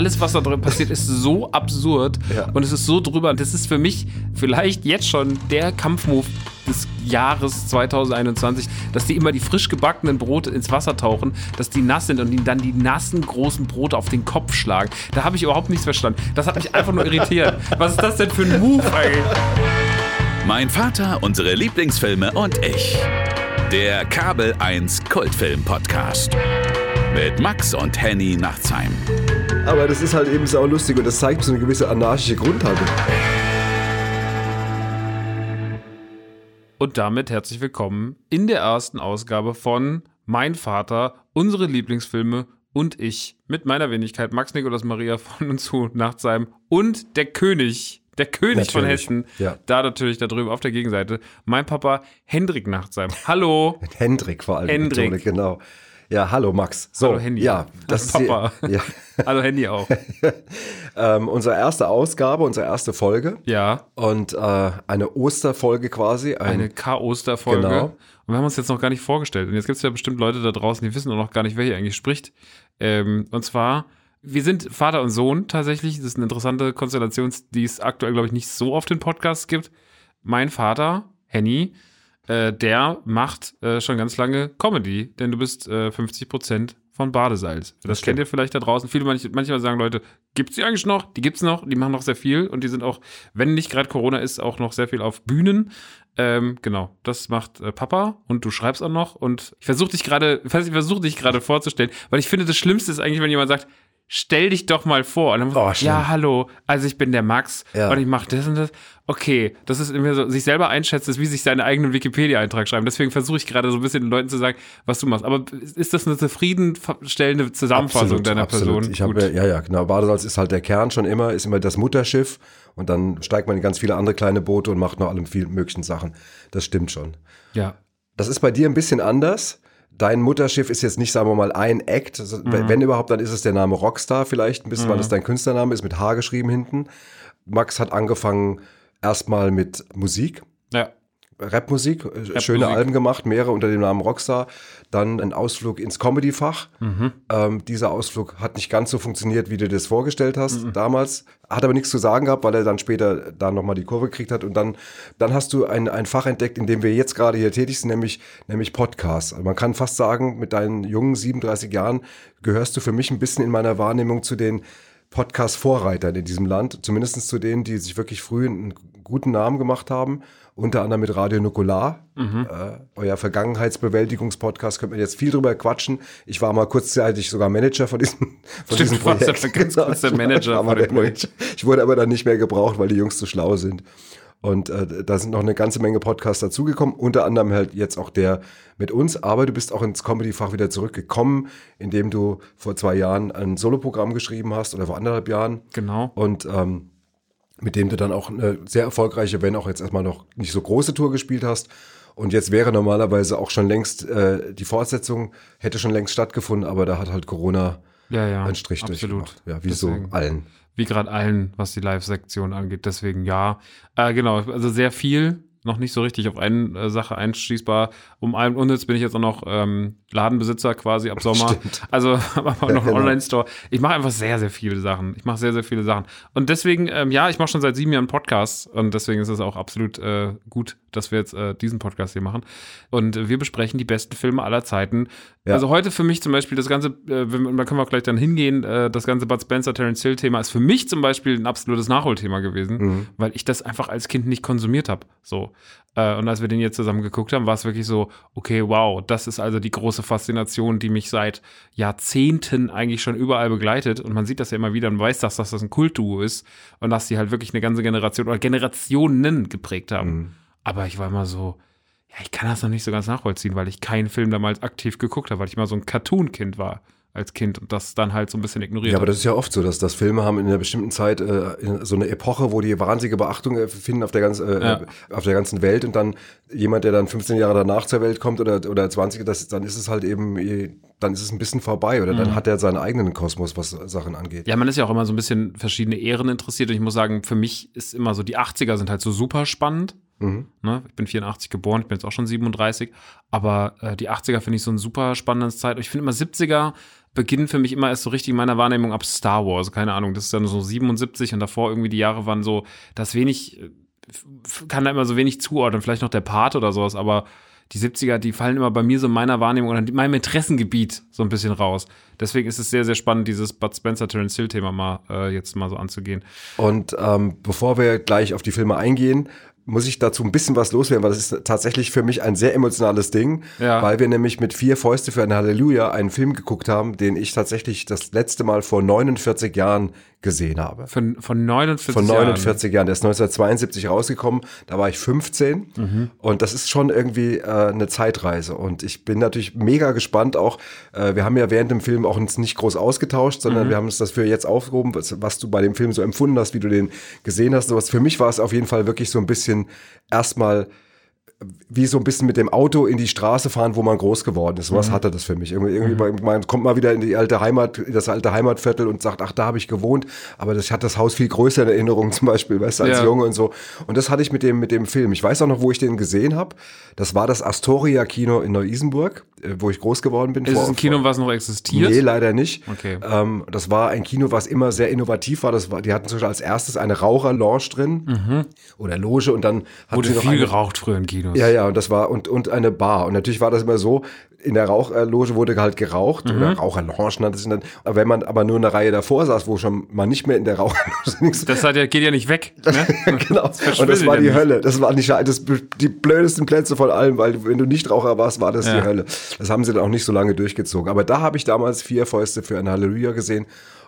alles, was da drin passiert, ist so absurd Ja. und es ist so drüber. Das ist für mich vielleicht jetzt schon der Kampfmove des Jahres 2021, dass die immer die frisch gebackenen Brote ins Wasser tauchen, dass die nass sind und die dann die nassen großen Brote auf den Kopf schlagen. Da habe ich überhaupt nichts verstanden. Das hat mich einfach nur irritiert. Was ist das denn für ein Move eigentlich? Mein Vater, unsere Lieblingsfilme und ich. Der Kabel 1 Kultfilm Podcast. Mit Max und Henny Nachtsheim. Aber das ist halt eben sau lustig und das zeigt so eine gewisse anarchische Grundhaltung. Und damit herzlich willkommen in der ersten Ausgabe von Mein Vater, unsere Lieblingsfilme und ich mit meiner Wenigkeit Max Nikolas Maria von und zu Nachtsheim und der König, der König von Natürlich, Hessen, ja. da natürlich da drüben auf der Gegenseite, mein Papa Hendrik Nachtsheim. Hallo. Hendrik vor allem. Hendrik. Genau. Ja, hallo Max. So, Hallo, Handy. Ja, das ist Papa. Die, ja, Hallo Handy auch. ähm, unsere erste Ausgabe, unsere erste Folge Ja, und äh, eine Osterfolge quasi. Ein, eine K-Osterfolge. Genau. Und wir haben uns jetzt noch gar nicht vorgestellt. Und jetzt gibt es ja bestimmt Leute da draußen, die wissen auch noch gar nicht, wer hier eigentlich spricht. Ähm, und zwar, wir sind Vater und Sohn tatsächlich. Das ist eine interessante Konstellation, die es aktuell, glaube ich, nicht so auf den Podcasts gibt. Mein Vater, Henny, äh, der macht äh, schon ganz lange Comedy, denn du bist äh, 50 Prozent von Badesalz. Das, stimmt. kennt ihr vielleicht da draußen. Viele manch, manchmal sagen Leute, gibt's die eigentlich noch? Die gibt's noch, die machen noch sehr viel und die sind auch, wenn nicht gerade Corona ist, auch noch sehr viel auf Bühnen. Ähm, genau, das macht äh, Papa und du schreibst auch noch und ich versuche dich gerade, ich versuche dich gerade vorzustellen, weil ich finde, das Schlimmste ist eigentlich, wenn jemand sagt, stell dich doch mal vor. Und dann Oh, ja, hallo, also ich bin der Max Ja. und ich mache das und das. Okay, das ist immer so, sich selber einschätzt, ist wie sich seinen eigenen Wikipedia-Eintrag schreiben. Deswegen versuche ich gerade so ein bisschen den Leuten zu sagen, was du machst. Aber ist das eine zufriedenstellende Zusammenfassung deiner Person? Ich habe, ja, ja, genau. Badesalz ist halt der Kern schon immer, ist immer das Mutterschiff und dann steigt man in ganz viele andere kleine Boote und macht noch alle vielen möglichen Sachen. Das stimmt schon. ja. Das ist bei dir ein bisschen anders. Dein Mutterschiff ist jetzt nicht, sagen wir mal, ein Act. Mhm. wenn- überhaupt, dann ist es der Name Rockstar vielleicht ein bisschen, weil das dein Künstlername ist, mit H geschrieben hinten. Max hat angefangen erstmal mit Musik. Ja. Rapmusik, äh, schöne Musik. Alben gemacht, mehrere unter dem Namen Rockstar. Dann ein Ausflug ins Comedy-Fach. Mhm. Ähm, dieser Ausflug hat nicht ganz so funktioniert, wie du das vorgestellt hast Mhm. damals. Hat aber nichts zu sagen gehabt, weil er dann später da nochmal die Kurve gekriegt hat. Und dann, dann hast du ein, ein Fach entdeckt, in dem wir jetzt gerade hier tätig sind, nämlich, nämlich Podcasts. Also man kann fast sagen, mit deinen jungen 37 Jahren gehörst du für mich ein bisschen in meiner Wahrnehmung zu den Podcast-Vorreitern in diesem Land, zumindest zu denen, die sich wirklich früh einen guten Namen gemacht haben, unter anderem mit Radio Nukular. Äh, euer Vergangenheitsbewältigungspodcast, könnte man jetzt viel drüber quatschen. Ich war mal kurzzeitig sogar Manager von diesem, von Stimmt, diesem du Projekt. ja ganz kurz der Manager war mal von dem der Manager. Ich wurde aber dann nicht mehr gebraucht, weil die Jungs zu schlau sind. Und äh, da sind noch eine ganze Menge Podcasts dazugekommen, unter anderem halt jetzt auch der mit uns. Aber du bist auch ins Comedy-Fach wieder zurückgekommen, indem du vor zwei Jahren ein Soloprogramm geschrieben hast oder vor anderthalb Jahren. Genau. Und ähm, mit dem du dann auch eine sehr erfolgreiche, wenn auch jetzt erstmal noch nicht so große Tour gespielt hast. Und jetzt wäre normalerweise auch schon längst äh, die Fortsetzung, hätte schon längst stattgefunden, aber da hat halt Corona Ja, ja. einen Strich absolut. durchgemacht. Ja, wie Deswegen. so allen. Wie gerade allen, was die Live-Sektion angeht. Deswegen ja. Äh, genau, also sehr viel. Noch nicht so richtig auf eine äh, Sache einschließbar. Um allem unnütz bin ich jetzt auch noch ähm, Ladenbesitzer quasi ab Sommer. Stimmt. Also habe auch noch einen genau. Online-Store. Ich mache einfach sehr, sehr viele Sachen. Ich mache sehr, sehr viele Sachen. Und deswegen, ähm, ja, ich mache schon seit sieben Jahren Podcasts und deswegen ist es auch absolut äh, gut, dass wir jetzt äh, diesen Podcast hier machen. Und äh, wir besprechen die besten Filme aller Zeiten. Ja. Also heute für mich zum Beispiel das ganze, äh, da können wir auch gleich dann hingehen, äh, das ganze Bud Spencer, Terence Hill Thema ist für mich zum Beispiel ein absolutes Nachholthema gewesen, Mhm. weil ich das einfach als Kind nicht konsumiert habe. So. Äh, und als wir den jetzt zusammen geguckt haben, war es wirklich so, okay, wow, das ist also die große Faszination, die mich seit Jahrzehnten eigentlich schon überall begleitet. Und man sieht das ja immer wieder und weiß, dass das ein Kultduo ist und dass die halt wirklich eine ganze Generation oder Generationen geprägt haben. Mhm. Aber ich war immer so, ja, ich kann das noch nicht so ganz nachvollziehen, weil ich keinen Film damals aktiv geguckt habe, weil ich mal so ein Cartoon-Kind war als Kind und das dann halt so ein bisschen ignoriert Ja, aber das ist ja oft so, dass, dass Filme haben in einer bestimmten Zeit äh, in so eine Epoche, wo die wahnsinnige Beachtung äh, finden auf der, ganz, äh, Ja. auf der ganzen Welt und dann jemand, der dann 15 Jahre danach zur Welt kommt oder, oder 20, das, dann ist es halt eben, eh, dann ist es ein bisschen vorbei oder dann hat er seinen eigenen Kosmos, was Sachen angeht. Mhm. Ja, man ist ja auch immer so ein bisschen verschiedene Ehren interessiert und ich muss sagen, für mich ist immer so, die 80er sind halt so super spannend. Mhm. Ne? Ich bin 84 geboren, ich bin jetzt auch schon 37. Aber äh, die 80er finde ich so ein super spannendes Zeit. Ich finde immer 70er beginnen für mich immer erst so richtig in meiner Wahrnehmung ab Star Wars. Keine Ahnung, das ist dann so 77 und davor irgendwie die Jahre waren so, das wenig, äh, kann da immer so wenig zuordnen. Vielleicht noch der Part oder sowas, aber die 70er, die fallen immer bei mir so in meiner Wahrnehmung oder in meinem Interessengebiet so ein bisschen raus. Deswegen ist es sehr, sehr spannend, dieses Bud Spencer Terence Hill Thema mal äh, jetzt mal so anzugehen. Und ähm, bevor wir gleich auf die Filme eingehen, muss ich dazu ein bisschen was loswerden, weil das ist tatsächlich für mich ein sehr emotionales Ding, Ja. weil wir nämlich mit vier Fäuste für ein Halleluja einen Film geguckt haben, den ich tatsächlich das letzte Mal vor 49 Jahren gesehen habe. Von, von 49 Von Jahren. 49 Jahren. Der ist 1972 rausgekommen. Da war ich 15. Mhm. Und das ist schon irgendwie äh, eine Zeitreise. Und ich bin natürlich mega gespannt auch. Äh, wir haben ja während dem Film auch uns nicht groß ausgetauscht, sondern Mhm. wir haben uns das für jetzt aufgehoben, was, was du bei dem Film so empfunden hast, wie du den gesehen hast. Sowas. Für mich war es auf jeden Fall wirklich so ein bisschen erstmal wie so ein bisschen mit dem Auto in die Straße fahren, wo man groß geworden ist. Sowas hatte das für mich. Irgendwie, irgendwie man kommt mal wieder in die alte Heimat, in das alte Heimatviertel und sagt, ach, da habe ich gewohnt. Aber das, ich hatte das Haus viel größer in Erinnerung, zum Beispiel, weißt du, als Ja. Junge und so. Und das hatte ich mit dem, mit dem Film. Ich weiß auch noch, wo ich den gesehen habe. Das war das Astoria Kino in Neu-Isenburg, äh, wo ich groß geworden bin. Ist es ein Kino, was noch existiert? Nee, leider nicht. Okay. Ähm, das war ein Kino, was immer sehr innovativ war. Das war die hatten zum Beispiel als erstes eine Raucherlounge drin oder Loge und dann hatten Mhm. Wurde sie noch viel eine, geraucht früher in Kinos. ja, ja, und das war und, und eine Bar. Und natürlich war das immer so, in der Rauchloge wurde halt geraucht Mhm. oder Raucherlounge nannte es dann. Aber wenn man aber nur eine Reihe davor saß, wo schon mal nicht mehr in der Raucherloge nichts Das hat ja, geht ja nicht weg. Ne? genau. Und das war die. Hölle. Das waren die, das, die blödesten Plätze von allem, weil wenn du nicht Raucher warst, war das Ja. die Hölle. Das haben sie dann auch nicht so lange durchgezogen. Aber da habe ich damals vier Fäuste für ein Halleluja gesehen.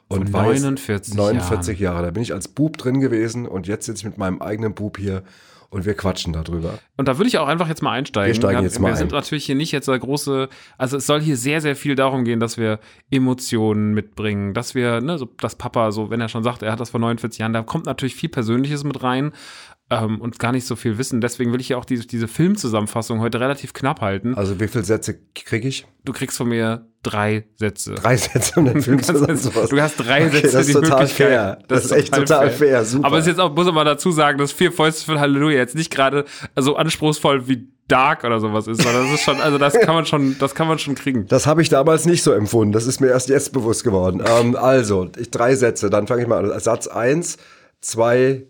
Und Von weiß- 49 49 Jahre. Da bin ich als Bub drin gewesen und jetzt sitze ich mit meinem eigenen Bub hier und wir quatschen darüber. Und da würde ich auch einfach jetzt mal einsteigen. Wir steigen jetzt mal Wir sind natürlich hier nicht jetzt der große, also es soll hier sehr, sehr viel darum gehen, dass wir Emotionen mitbringen, dass wir, ne, so, dass Papa, so, wenn er schon sagt, er hat das vor 49 Jahren, da kommt natürlich viel Persönliches mit rein ähm, und gar nicht so viel Wissen. Deswegen will ich ja auch diese, diese Filmzusammenfassung heute relativ knapp halten. Also wie viele Sätze kriege ich? Du kriegst von mir drei Sätze. Drei Sätze um den Film Du kannst- zusammenzufassen. Du hast drei Okay, Sätze das ist die total fair. Das, ist echt total fair. Super. Aber es ist jetzt auch, muss man dazu sagen, dass vier Fäuste für Halleluja jetzt nicht gerade so anspruchsvoll wie Dark oder sowas ist, sondern das ist schon, also das kann man schon, das kann man schon kriegen. Das habe ich damals nicht so empfunden. Das ist mir erst jetzt bewusst geworden. Ähm, also, ich, drei Sätze. Dann fange ich mal an. Satz eins: Zwei,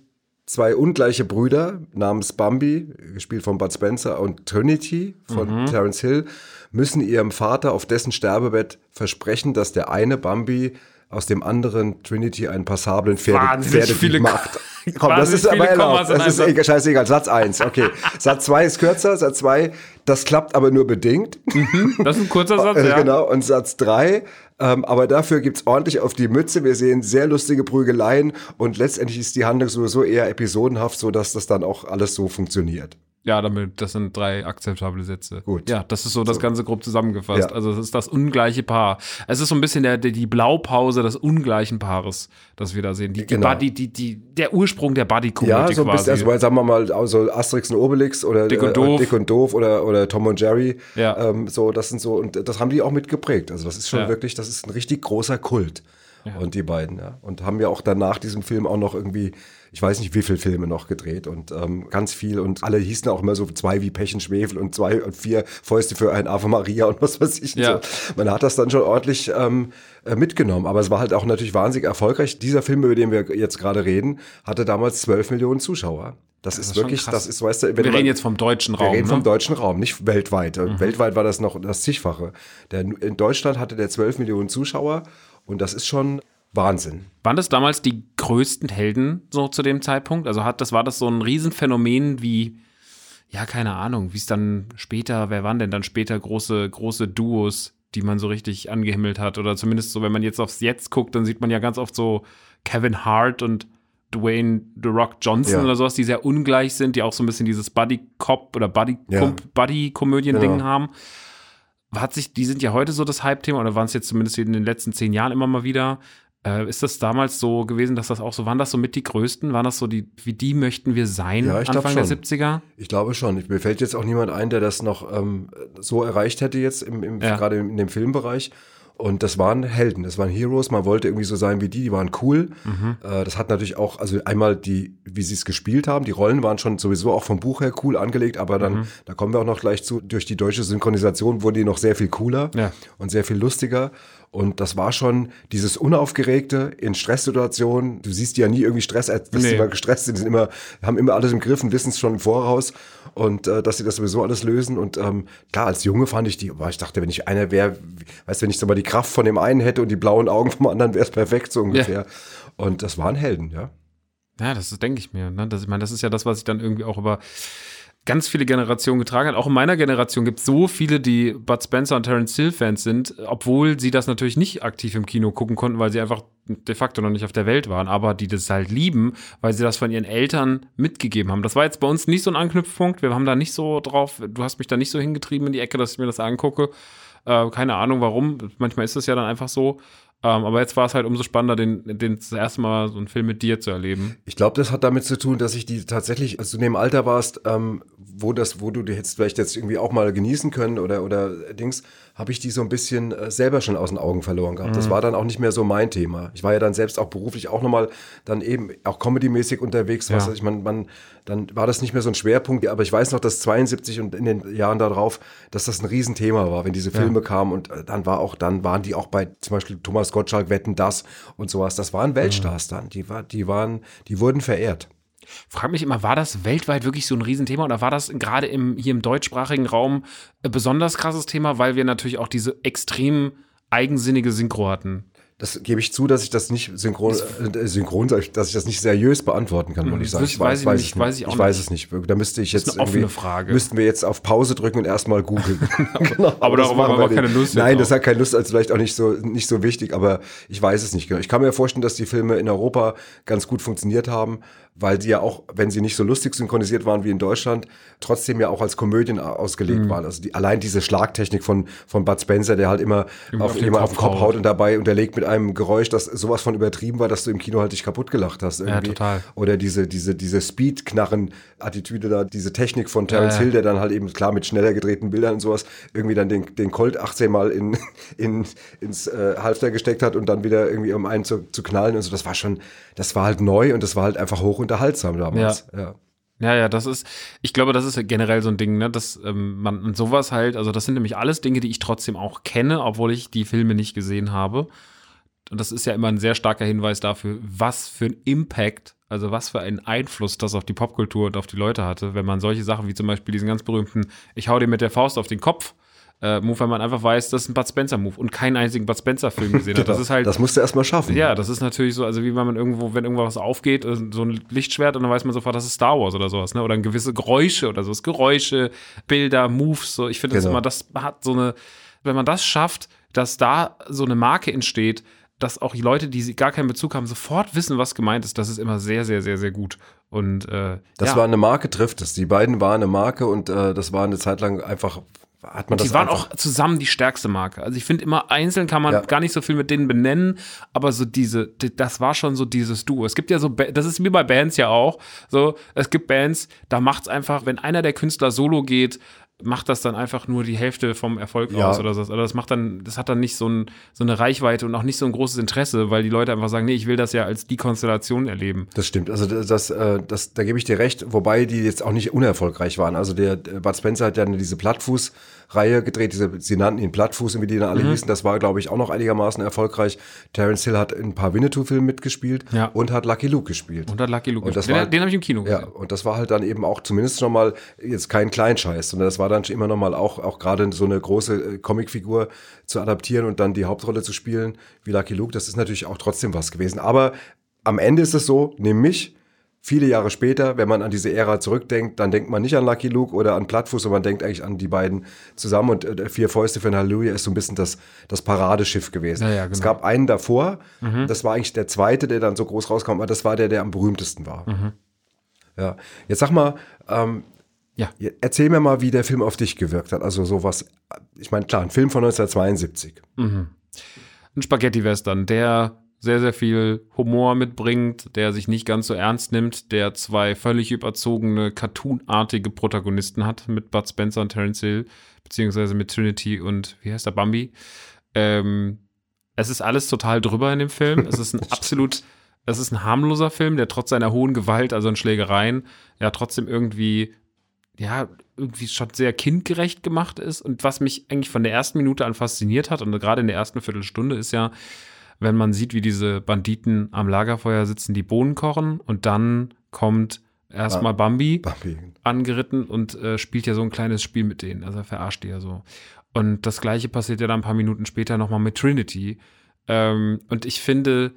zwei ungleiche Brüder namens Bambi, gespielt von Bud Spencer, und Trinity von Terence Hill, müssen ihrem Vater auf dessen Sterbebett versprechen, dass der eine Bambi aus dem anderen Trinity einen passablen Pferde, Pferdedieb viele macht. Komm, das ist aber erlaubt. Das ist egal, scheißegal. Satz eins, okay. Satz zwei ist kürzer. Satz zwei, das klappt aber nur bedingt. Das ist ein kurzer Satz, ja. Genau, und Satz drei. Ähm, aber dafür gibt's ordentlich auf die Mütze. Wir sehen sehr lustige Prügeleien und letztendlich ist die Handlung sowieso eher episodenhaft, so dass das dann auch alles so funktioniert. Ja, damit, das sind drei akzeptable Sätze. Gut. Ja, das ist so das Ganze grob zusammengefasst. Ja. Also es ist das ungleiche Paar. Es ist so ein bisschen der, der, die Blaupause des ungleichen Paares, das wir da sehen. Die, die Genau. Buddy, die, die, der Ursprung der Buddy-Comedy Ja, so ein quasi. bisschen, also weil, sagen wir mal, also Asterix und Obelix oder Dick und äh, Doof. Dick und Doof oder, oder Tom und Jerry. Ja. Ähm, so, das sind so, und das haben die auch mitgeprägt. Also das ist schon Ja. wirklich, das ist ein richtig großer Kult. Und die beiden, ja. Und haben ja auch danach diesem Film auch noch irgendwie, ich weiß nicht, wie viele Filme noch gedreht und ähm, ganz viel. Und alle hießen auch immer so zwei wie Pech und Schwefel und zwei und vier Fäuste für ein Ave Maria und was weiß ich. Ja. So. Man hat das dann schon ordentlich ähm, äh, mitgenommen. Aber es war halt auch natürlich wahnsinnig erfolgreich. Dieser Film, über den wir jetzt gerade reden, hatte damals 12 Millionen Zuschauer. Das, ist ist schon wirklich, das ist, weißt du, wir man- reden jetzt vom deutschen wir Raum. reden ne? vom deutschen Raum, nicht weltweit. Weltweit war das noch das zigfache. Der, in Deutschland hatte der 12 Millionen Zuschauer und das ist schon Wahnsinn. Waren das damals die größten Helden so zu dem Zeitpunkt? Also hat das war das so ein Riesenphänomen wie ja keine Ahnung, wie es dann später, wer waren denn dann später große große Duos, die man so richtig angehimmelt hat oder zumindest so, wenn man jetzt aufs Jetzt guckt, dann sieht man ja ganz oft so Kevin Hart und Dwayne The Rock Johnson Ja. oder sowas, die sehr ungleich sind, die auch so ein bisschen dieses Buddy Cop oder Buddy Ja. Buddy Komödien Ding Ja. haben. Hat sich, die sind ja heute so das Hype-Thema oder waren es jetzt zumindest in den letzten zehn Jahren immer mal wieder? Äh, ist das damals so gewesen, dass das auch so, waren das so mit die größten? Waren das so die, wie die möchten wir sein Ja, ich Anfang der schon. 70er? Ich glaube schon. Mir fällt jetzt auch niemand ein, der das noch ähm, so erreicht hätte jetzt im, im Ja. gerade in dem Filmbereich. Und das waren Helden, das waren Heroes. Man wollte irgendwie so sein wie die, die waren cool. Äh, das hat natürlich auch, also einmal die, wie sie es gespielt haben, die Rollen waren schon sowieso auch vom Buch her cool angelegt, aber dann, da kommen wir auch noch gleich zu, durch die deutsche Synchronisation wurden die noch sehr viel cooler Ja. und sehr viel lustiger. Und das war schon dieses Unaufgeregte in Stresssituationen. Du siehst die ja nie irgendwie Stress, als dass Nee. sie immer gestresst sind, die sind immer, haben immer alles im Griff und wissen es schon im Voraus. Und äh, dass sie das sowieso alles lösen. Und ähm, klar, als Junge fand ich die, boah, ich dachte, wenn ich einer wäre, weißt du, wenn ich so mal die Kraft von dem einen hätte und die blauen Augen vom anderen, wäre es perfekt, so ungefähr. Und das waren Helden, ja. Ja, das denke ich mir. Ne? Das, ich meine, das ist ja das, was ich dann irgendwie auch über ganz viele Generationen getragen hat. Auch in meiner Generation gibt es so viele, die Bud Spencer und Terence Hill Fans sind, obwohl sie das natürlich nicht aktiv im Kino gucken konnten, weil sie einfach de facto noch nicht auf der Welt waren, aber die das halt lieben, weil sie das von ihren Eltern mitgegeben haben. Das war jetzt bei uns nicht so ein Anknüpfpunkt. Wir haben da nicht so drauf, du hast mich da nicht so hingetrieben in die Ecke, dass ich mir das angucke. Äh, keine Ahnung warum. Manchmal ist es ja dann einfach so. Ähm, aber jetzt war es halt umso spannender, den, den das erste Mal so einen Film mit dir zu erleben. Ich glaube, das hat damit zu tun, dass ich die tatsächlich, als du in dem Alter warst, ähm, wo das, wo du die hättest vielleicht jetzt irgendwie auch mal genießen können oder oder Dings, habe ich die so ein bisschen äh, selber schon aus den Augen verloren gehabt. Das war dann auch nicht mehr so mein Thema. Ich war ja dann selbst auch beruflich auch nochmal dann eben auch comedymäßig unterwegs. Was Ja. ich man, man, dann war das nicht mehr so ein Schwerpunkt. Aber ich weiß noch, dass 72 und in den Jahren darauf, dass das ein Riesenthema war, wenn diese Filme kamen und äh, dann war auch, dann waren die auch bei zum Beispiel Thomas Gottschalk, Wetten das und sowas. Das waren Weltstars dann. Die war, die waren, die wurden verehrt. Frag mich immer, war das weltweit wirklich so ein Riesenthema oder war das gerade im, hier im deutschsprachigen Raum ein besonders krasses Thema, weil wir natürlich auch diese extrem eigensinnige Synchro hatten? Das gebe ich zu, dass ich das nicht synchron, äh, synchron, ich, dass ich das nicht seriös beantworten kann, muss ich sagen. das weiß ich nicht, weiß ich auch ich weiß nicht. es nicht. Da müsste ich ist jetzt eine offene Frage. Müssten wir jetzt auf Pause drücken und erstmal googeln. genau, aber das darauf machen haben wir auch nicht. keine Lust Nein, das hat keine Lust, also vielleicht auch nicht so nicht so wichtig, aber ich weiß es nicht genau. Ich kann mir vorstellen, dass die Filme in Europa ganz gut funktioniert haben, weil die ja auch, wenn sie nicht so lustig synchronisiert waren wie in Deutschland, trotzdem ja auch als Komödien a- Mhm. ausgelegt waren. Also die, allein diese Schlagtechnik von von Bud Spencer, der halt immer, Immer auf, auf den immer auf den Kopf haut. haut und dabei unterlegt mit einem Geräusch, das sowas von übertrieben war, dass du im Kino halt dich kaputt gelacht hast. Irgendwie. total. Oder diese, diese, diese Speed-Knarren-Attitüde da, diese Technik von Terence Ja. Hill, der dann halt eben, klar, mit schneller gedrehten Bildern und sowas, irgendwie dann den, den Colt 18 Mal in, in, ins äh, Halfter gesteckt hat und dann wieder irgendwie um einen zu, zu knallen und so. Das war schon, das war halt neu und das war halt einfach hoch unterhaltsam damals. Ja. Ja, ja, das ist, ich glaube, das ist generell so ein Ding, ne, dass ähm, man sowas halt, also das sind nämlich alles Dinge, die ich trotzdem auch kenne, obwohl ich die Filme nicht gesehen habe. Und das ist ja immer ein sehr starker Hinweis dafür, was für ein Impact, also was für einen Einfluss das auf die Popkultur und auf die Leute hatte, wenn man solche Sachen wie zum Beispiel diesen ganz berühmten Ich hau dir mit der Faust auf den Kopf. Äh, Move, wenn man einfach weiß, das ist ein Bud Spencer-Move und keinen einzigen Bud Spencer-Film gesehen hat. Das ist halt. das musst du erstmal schaffen. Ja, das ist natürlich so, also wie wenn man irgendwo, wenn irgendwas aufgeht, äh, so ein Lichtschwert und dann weiß man sofort, das ist Star Wars oder sowas, ne? Oder ein gewisse Geräusche oder sowas. Geräusche, Bilder, Moves, so. Ich finde das Genau. immer, das hat so eine, wenn man das schafft, dass da so eine Marke entsteht, dass auch die Leute, die gar keinen Bezug haben, sofort wissen, was gemeint ist, das ist immer sehr, sehr, sehr, sehr gut. Und äh, Das ja. war eine Marke, trifft es. Die beiden waren eine Marke und äh, das war eine Zeit lang einfach, hat man das die waren einfach, auch zusammen die stärkste Marke. Also ich finde immer einzeln kann man Ja. gar nicht so viel mit denen benennen, aber so diese, die- das war schon so dieses Duo. Es gibt ja so, das ist wie bei Bands ja auch. So, es gibt Bands, da macht's einfach, wenn einer der Künstler solo geht, macht das dann einfach nur die Hälfte vom Erfolg Ja. aus oder so. Also das macht dann, das hat dann nicht so, ein, so eine Reichweite und auch nicht so ein großes Interesse, weil die Leute einfach sagen, nee, ich will das ja als die Konstellation erleben. Das stimmt. Also das, das, äh, das, da gebe ich dir recht, wobei die jetzt auch nicht unerfolgreich waren. Also der der Bud Spencer hat ja diese Plattfuß-Reihe gedreht, diese, sie nannten ihn Plattfuß, wie die dann Mhm. alle hießen. Das war, glaube ich, auch noch einigermaßen erfolgreich. Terence Hill hat in ein paar Winnetou-Filmen mitgespielt Ja. und hat Lucky Luke gespielt. Und hat Lucky Luke. Und das den war- den habe ich im Kino gesehen. Ja, und das war halt dann eben auch zumindest schon mal jetzt kein Kleinscheiß, sondern das war dann immer noch mal auch, auch gerade so eine große äh, Comicfigur zu adaptieren und dann die Hauptrolle zu spielen wie Lucky Luke. Das ist natürlich auch trotzdem was gewesen. Aber am Ende ist es so, nimm mich, viele Jahre später, wenn man an diese Ära zurückdenkt, dann denkt man nicht an Lucky Luke oder an Plattfuß, sondern man denkt eigentlich an die beiden zusammen. Und äh, Vier Fäuste für ein Halleluja ist so ein bisschen das, das Paradeschiff gewesen. Ja, ja, Es genau. gab einen davor, das war eigentlich der zweite, der dann so groß rauskam, aber das war der, der am berühmtesten war. Ja, jetzt sag mal, ähm, Ja. erzähl mir mal, wie der Film auf dich gewirkt hat. Also sowas, ich meine, klar, ein Film von 1972. ein Spaghetti-Western, der sehr, sehr viel Humor mitbringt, der sich nicht ganz so ernst nimmt, der zwei völlig überzogene, cartoonartige Protagonisten hat mit Bud Spencer und Terence Hill, beziehungsweise mit Trinity und, wie heißt der, Bambi. Ähm, Es ist alles total drüber in dem Film. Es ist ein absolut, es ist ein harmloser Film, der trotz seiner hohen Gewalt, also in Schlägereien, ja trotzdem irgendwie, ja, irgendwie schon sehr kindgerecht gemacht ist. Und was mich eigentlich von der ersten Minute an fasziniert hat, und gerade in der ersten Viertelstunde, ist ja, wenn man sieht, wie diese Banditen am Lagerfeuer sitzen, die Bohnen kochen und dann kommt erstmal Bambi, Bambi. angeritten und äh, spielt ja so ein kleines Spiel mit denen. Also er verarscht die ja so. Und das gleiche passiert ja dann ein paar Minuten später nochmal mit Trinity. Ähm, und ich finde,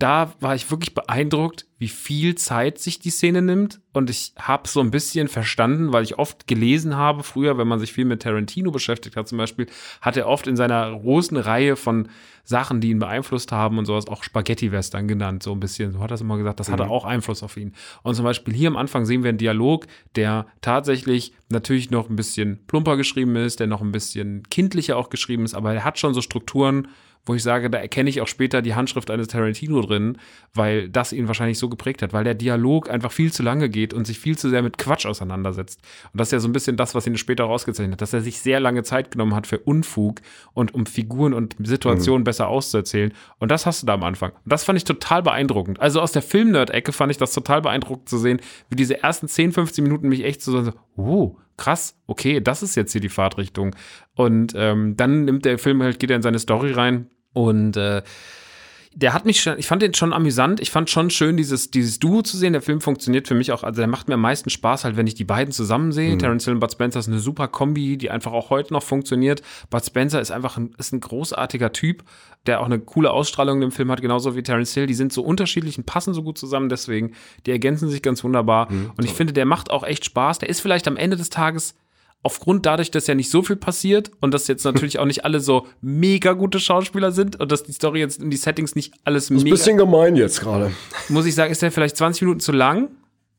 da war ich wirklich beeindruckt, wie viel Zeit sich die Szene nimmt. Und ich habe so ein bisschen verstanden, weil ich oft gelesen habe, früher, wenn man sich viel mit Tarantino beschäftigt hat, zum Beispiel, hat er oft in seiner großen Reihe von Sachen, die ihn beeinflusst haben und sowas, auch Spaghetti-Western genannt, so ein bisschen. So hat er es immer gesagt, das hatte auch Einfluss auf ihn. Und zum Beispiel hier am Anfang sehen wir einen Dialog, der tatsächlich natürlich noch ein bisschen plumper geschrieben ist, der noch ein bisschen kindlicher auch geschrieben ist, aber er hat schon so Strukturen, wo ich sage, da erkenne ich auch später die Handschrift eines Tarantino drin, weil das ihn wahrscheinlich so geprägt hat, weil der Dialog einfach viel zu lange geht und sich viel zu sehr mit Quatsch auseinandersetzt. Und das ist ja so ein bisschen das, was ihn später rausgezeichnet hat, dass er sich sehr lange Zeit genommen hat für Unfug und um Figuren und Situationen besser auszuerzählen. Und das hast du da am Anfang. Und das fand ich total beeindruckend. Also aus der Film-Nerd-Ecke fand ich das total beeindruckend zu sehen, wie diese ersten 10, 15 Minuten mich echt so, so oh, krass, okay, das ist jetzt hier die Fahrtrichtung. Und ähm, dann nimmt der Film halt, geht er in seine Story rein und äh, der hat mich schon, ich fand den schon amüsant. Ich fand schon schön, dieses, dieses Duo zu sehen. Der Film funktioniert für mich auch, also der macht mir am meisten Spaß, halt, wenn ich die beiden zusammen sehe. Terence Hill und Bud Spencer ist eine super Kombi, die einfach auch heute noch funktioniert. Bud Spencer ist einfach ein, ist ein großartiger Typ, der auch eine coole Ausstrahlung in dem Film hat, genauso wie Terence Hill. Die sind so unterschiedlich und passen so gut zusammen, deswegen, die ergänzen sich ganz wunderbar. und ich finde, der macht auch echt Spaß. Der ist vielleicht am Ende des Tages aufgrund dadurch, dass ja nicht so viel passiert und dass jetzt natürlich auch nicht alle so mega gute Schauspieler sind und dass die Story jetzt in die Settings nicht alles Ist ein mega, bisschen gemein jetzt gerade. muss ich sagen, ist der vielleicht 20 Minuten zu lang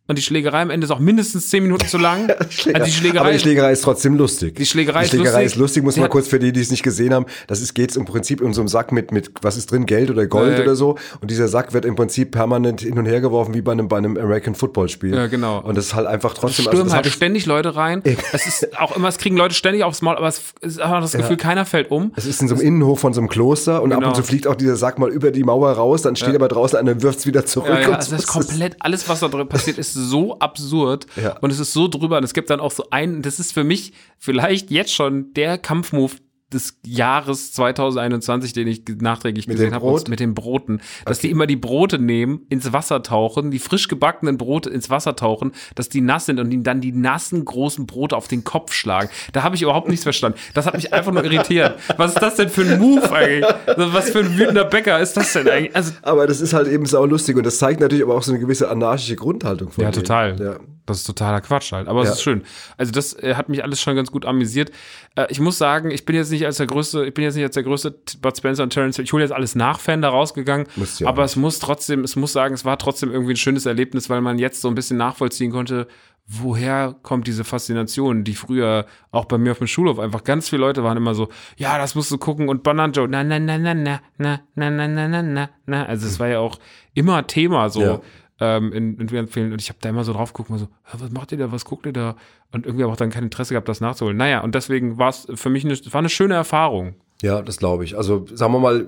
und die Schlägerei am Ende ist auch mindestens 10 Minuten zu lang. also die Schlägerei, Aber die Schlägerei ist trotzdem lustig. Die Schlägerei ist die Schlägerei lustig. ist lustig, muss man kurz für die, die es nicht gesehen haben. Das ist, geht's im Prinzip um so einen Sack mit, mit, was ist drin, Geld oder Gold Äh, oder so. Und dieser Sack wird im Prinzip permanent hin und her geworfen, wie bei einem, bei einem American Football Spiel. Ja, genau. Und das ist halt einfach trotzdem, stürmen das halt ständig Leute rein. Es ist auch immer, es kriegen Leute ständig aufs Maul, aber es ist einfach das Gefühl, keiner fällt um. Es ist in so einem Innenhof von so einem Kloster und ab Genau. und zu fliegt auch dieser Sack mal über die Mauer raus, dann steht aber draußen und wirft es wieder zurück. Ja, ja, also so. das ist komplett, alles, was da drin passiert, ist so absurd Ja. und es ist so drüber. Und es gibt dann auch so einen, das ist für mich vielleicht jetzt schon der Kampfmove des Jahres 2021, den ich nachträglich Mit gesehen habe, mit den Broten. Dass die immer die Brote nehmen, ins Wasser tauchen, die frisch gebackenen Brote ins Wasser tauchen, dass die nass sind und ihnen dann die nassen großen Brote auf den Kopf schlagen. Da habe ich überhaupt nichts verstanden. Das hat mich einfach nur irritiert. Was ist das denn für ein Move eigentlich? Was für ein wütender Bäcker ist das denn eigentlich? Also Aber das ist halt eben sau lustig und das zeigt natürlich aber auch so eine gewisse anarchische Grundhaltung von Ja, denen. total. Ja. Das ist totaler Quatsch halt. Aber Ja. es ist schön. Also das äh, hat mich alles schon ganz gut amüsiert. Äh, ich muss sagen, ich bin jetzt nicht als der größte, ich bin jetzt nicht als der größte Bud Spencer und Terrence. Ich hole jetzt alles nach Fan da rausgegangen. Ja aber auch es muss trotzdem, es muss sagen, es war trotzdem irgendwie ein schönes Erlebnis, weil man jetzt so ein bisschen nachvollziehen konnte, woher kommt diese Faszination, die früher auch bei mir auf dem Schulhof einfach ganz viele Leute waren immer so, ja, das musst du gucken und Banan Joe, na, na, na, na, na, na, na, na, na, na, na, na. Also es war ja auch immer Thema so Ja. Ähm, in, in vielen Filmen. Und ich habe da immer so drauf geguckt, so, "Hä, was macht ihr da, was guckt ihr da? Und irgendwie habe ich auch dann kein Interesse gehabt, das nachzuholen. Naja, und deswegen war es für mich eine, war eine schöne Erfahrung. Ja, das glaube ich. Also sagen wir mal,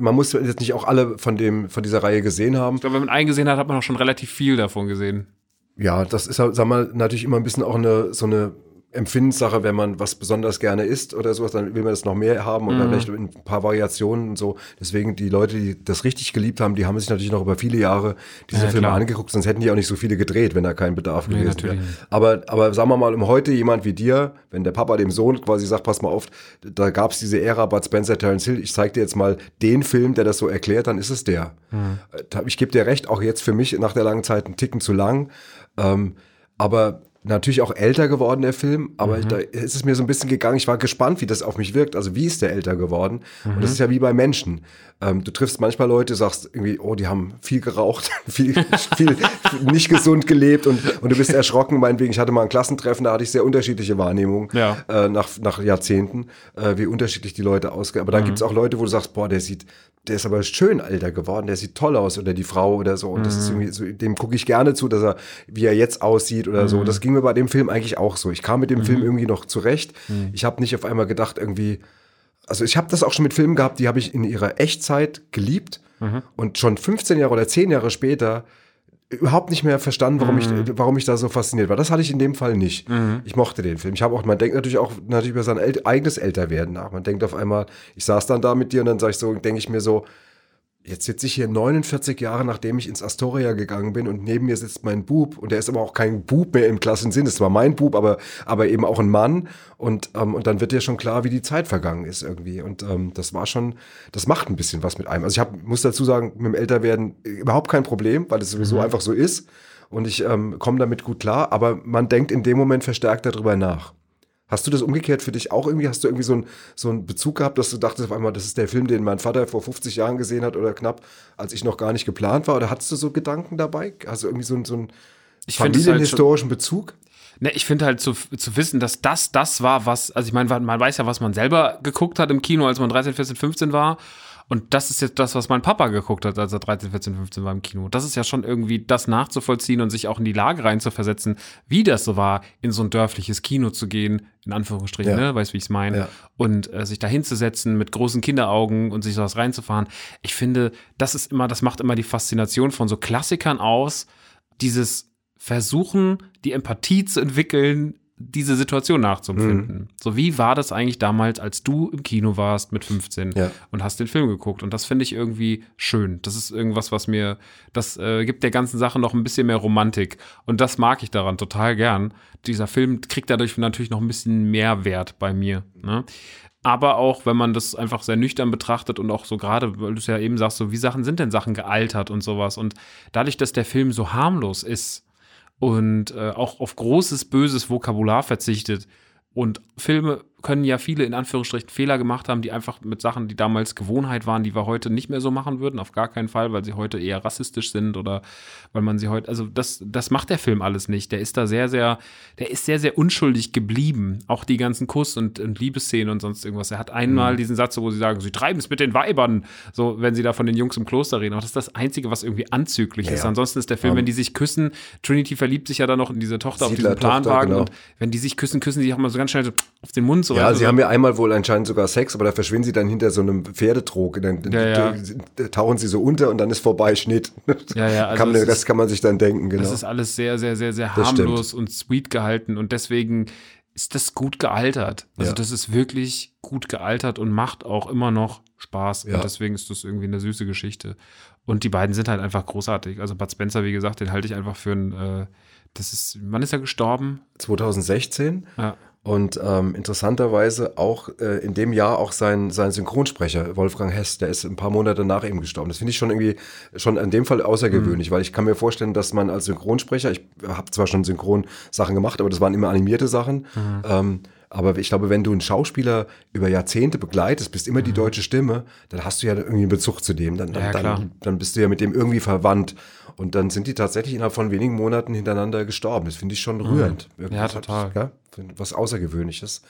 man muss jetzt nicht auch alle von dem von dieser Reihe gesehen haben. Ich glaube, wenn man einen gesehen hat, hat man auch schon relativ viel davon gesehen. Ja, das ist, sagen wir mal, natürlich immer ein bisschen auch eine so eine Empfindenssache, wenn man was besonders gerne isst oder sowas, dann will man das noch mehr haben oder vielleicht in ein paar Variationen und so. Deswegen die Leute, die das richtig geliebt haben, die haben sich natürlich noch über viele Jahre diese Ja, Filme klar. angeguckt, sonst hätten die auch nicht so viele gedreht, wenn da kein Bedarf gewesen wäre. Aber, aber sagen wir mal, um heute jemand wie dir, wenn der Papa dem Sohn quasi sagt, pass mal auf, da gab es diese Ära Bud Spencer, Terence Hill, ich zeig dir jetzt mal den Film, der das so erklärt, dann ist es der. Äh, Ich gebe dir recht, auch jetzt für mich nach der langen Zeit ein Ticken zu lang. Ähm, aber natürlich auch älter geworden, der Film. Aber da ist es mir so ein bisschen gegangen. Ich war gespannt, wie das auf mich wirkt. Also wie ist der älter geworden? Und das ist ja wie bei Menschen. Ähm, du triffst manchmal Leute, sagst irgendwie, oh, die haben viel geraucht, viel, viel nicht gesund gelebt und, und du bist erschrocken. Meinetwegen, ich hatte mal ein Klassentreffen, da hatte ich sehr unterschiedliche Wahrnehmungen Ja. äh, nach, nach Jahrzehnten, äh, wie unterschiedlich die Leute ausgehen. Aber dann gibt's auch Leute, wo du sagst, boah, der sieht, der ist aber schön älter geworden, der sieht toll aus oder die Frau oder so. Und das ist irgendwie so, dem gucke ich gerne zu, dass er, wie er jetzt aussieht oder so. Das ging mir bei dem Film eigentlich auch so. Ich kam mit dem Film irgendwie noch zurecht. Ich habe nicht auf einmal gedacht, irgendwie, also ich habe das auch schon mit Filmen gehabt, die habe ich in ihrer Echtzeit geliebt und schon 15 Jahre oder 10 Jahre später überhaupt nicht mehr verstanden, warum, ich, warum ich da so fasziniert war. Das hatte ich in dem Fall nicht. Ich mochte den Film. Ich habe auch, man denkt natürlich auch natürlich über sein El eigenes Älterwerden nach. Man denkt auf einmal, ich saß dann da mit dir und dann sag ich so, denke ich mir so, jetzt sitze ich hier 49 Jahre, nachdem ich ins Astoria gegangen bin und neben mir sitzt mein Bub und der ist aber auch kein Bub mehr im klassischen Sinn. Es war mein Bub, aber, aber eben auch ein Mann und, ähm, und dann wird dir schon klar, wie die Zeit vergangen ist irgendwie und ähm, das war schon, das macht ein bisschen was mit einem. Also ich hab, muss dazu sagen, mit dem Älterwerden überhaupt kein Problem, weil es sowieso einfach so ist und ich ähm, komme damit gut klar, aber man denkt in dem Moment verstärkt darüber nach. Hast du das umgekehrt für dich auch irgendwie? Hast du irgendwie so einen so einen Bezug gehabt, dass du dachtest auf einmal, das ist der Film, den mein Vater vor 50 Jahren gesehen hat oder knapp, als ich noch gar nicht geplant war? Oder hattest du so Gedanken dabei? Hast du irgendwie so, einen- so einen Ich halt familienhistorischen Bezug? Ne, ich finde halt zu, zu wissen, dass das das war, was, also ich meine, man weiß ja, was man selber geguckt hat im Kino, als man 13, 14, 15 war. Und das ist jetzt das, was mein Papa geguckt hat, als er 13, 14, 15 war im Kino. Das ist ja schon irgendwie das nachzuvollziehen und sich auch in die Lage reinzuversetzen, wie das so war, in so ein dörfliches Kino zu gehen, in Anführungsstrichen, Ja. ne? Weißt wie ich es meine? Ja. Und äh, sich da hinzusetzen mit großen Kinderaugen und sich sowas reinzufahren. Ich finde, das ist immer, das macht immer die Faszination von so Klassikern aus, dieses Versuchen, die Empathie zu entwickeln, diese Situation nachzuempfinden. Mhm. So, wie war das eigentlich damals, als du im Kino warst mit 15 Ja. und hast den Film geguckt? Und das finde ich irgendwie schön. Das ist irgendwas, was mir, das äh, gibt der ganzen Sache noch ein bisschen mehr Romantik. Und das mag ich daran total gern. Dieser Film kriegt dadurch natürlich noch ein bisschen mehr Wert bei mir. Ne? Aber auch, wenn man das einfach sehr nüchtern betrachtet und auch so gerade, weil du es ja eben sagst, so wie Sachen sind denn Sachen gealtert und sowas. Und dadurch, dass der Film so harmlos ist und äh, auch auf großes, böses Vokabular verzichtet und Filme können ja viele in Anführungsstrichen Fehler gemacht haben, die einfach mit Sachen, die damals Gewohnheit waren, die wir heute nicht mehr so machen würden, auf gar keinen Fall, weil sie heute eher rassistisch sind oder weil man sie heute, also das, das macht der Film alles nicht. Der ist da sehr, sehr, der ist sehr, sehr unschuldig geblieben. Auch die ganzen Kuss- und, und Liebesszenen und sonst irgendwas. Er hat einmal diesen Satz, wo sie sagen, sie treiben es mit den Weibern, so wenn sie da von den Jungs im Kloster reden. Auch das ist das Einzige, was irgendwie anzüglich ist. ja. Ansonsten ist der Film, wenn die sich küssen, Trinity verliebt sich ja dann noch in diese Tochter auf diesem Planwagen genau. und wenn die sich küssen, küssen sie sich auch mal so ganz schnell so auf den Mund so. Ja, weißt du, sie haben ja einmal wohl anscheinend sogar Sex, aber da verschwinden sie dann hinter so einem Pferdetrog. Dann Ja, ja. tauchen sie so unter und dann ist vorbei, Schnitt. Ja, ja, also kann, Rest ist- kann man sich dann denken, genau. Das ist alles sehr, sehr, sehr, sehr Das harmlos und sweet gehalten und deswegen ist das gut gealtert. Also Ja. das ist wirklich gut gealtert und macht auch immer noch Spaß. Ja. Und deswegen ist das irgendwie eine süße Geschichte. Und die beiden sind halt einfach großartig. Also Bud Spencer, wie gesagt, den halte ich einfach für ein, äh, das ist, wann ist er gestorben? 2016. Ja. Und ähm, interessanterweise auch äh, in dem Jahr auch sein, sein Synchronsprecher, Wolfgang Hess, der ist ein paar Monate nach ihm gestorben. Das finde ich schon irgendwie schon in dem Fall außergewöhnlich, weil ich kann mir vorstellen, dass man als Synchronsprecher, ich habe zwar schon Synchronsachen gemacht, aber das waren immer animierte Sachen. Ähm, aber ich glaube, wenn du einen Schauspieler über Jahrzehnte begleitest, bist immer die deutsche Stimme, dann hast du ja irgendwie einen Bezug zu dem. Dann, dann, Ja, dann, dann bist du ja mit dem irgendwie verwandt. Und dann sind die tatsächlich innerhalb von wenigen Monaten hintereinander gestorben. Das finde ich schon rührend. Irgendwie Ja, total. Hat, ja, was Außergewöhnliches.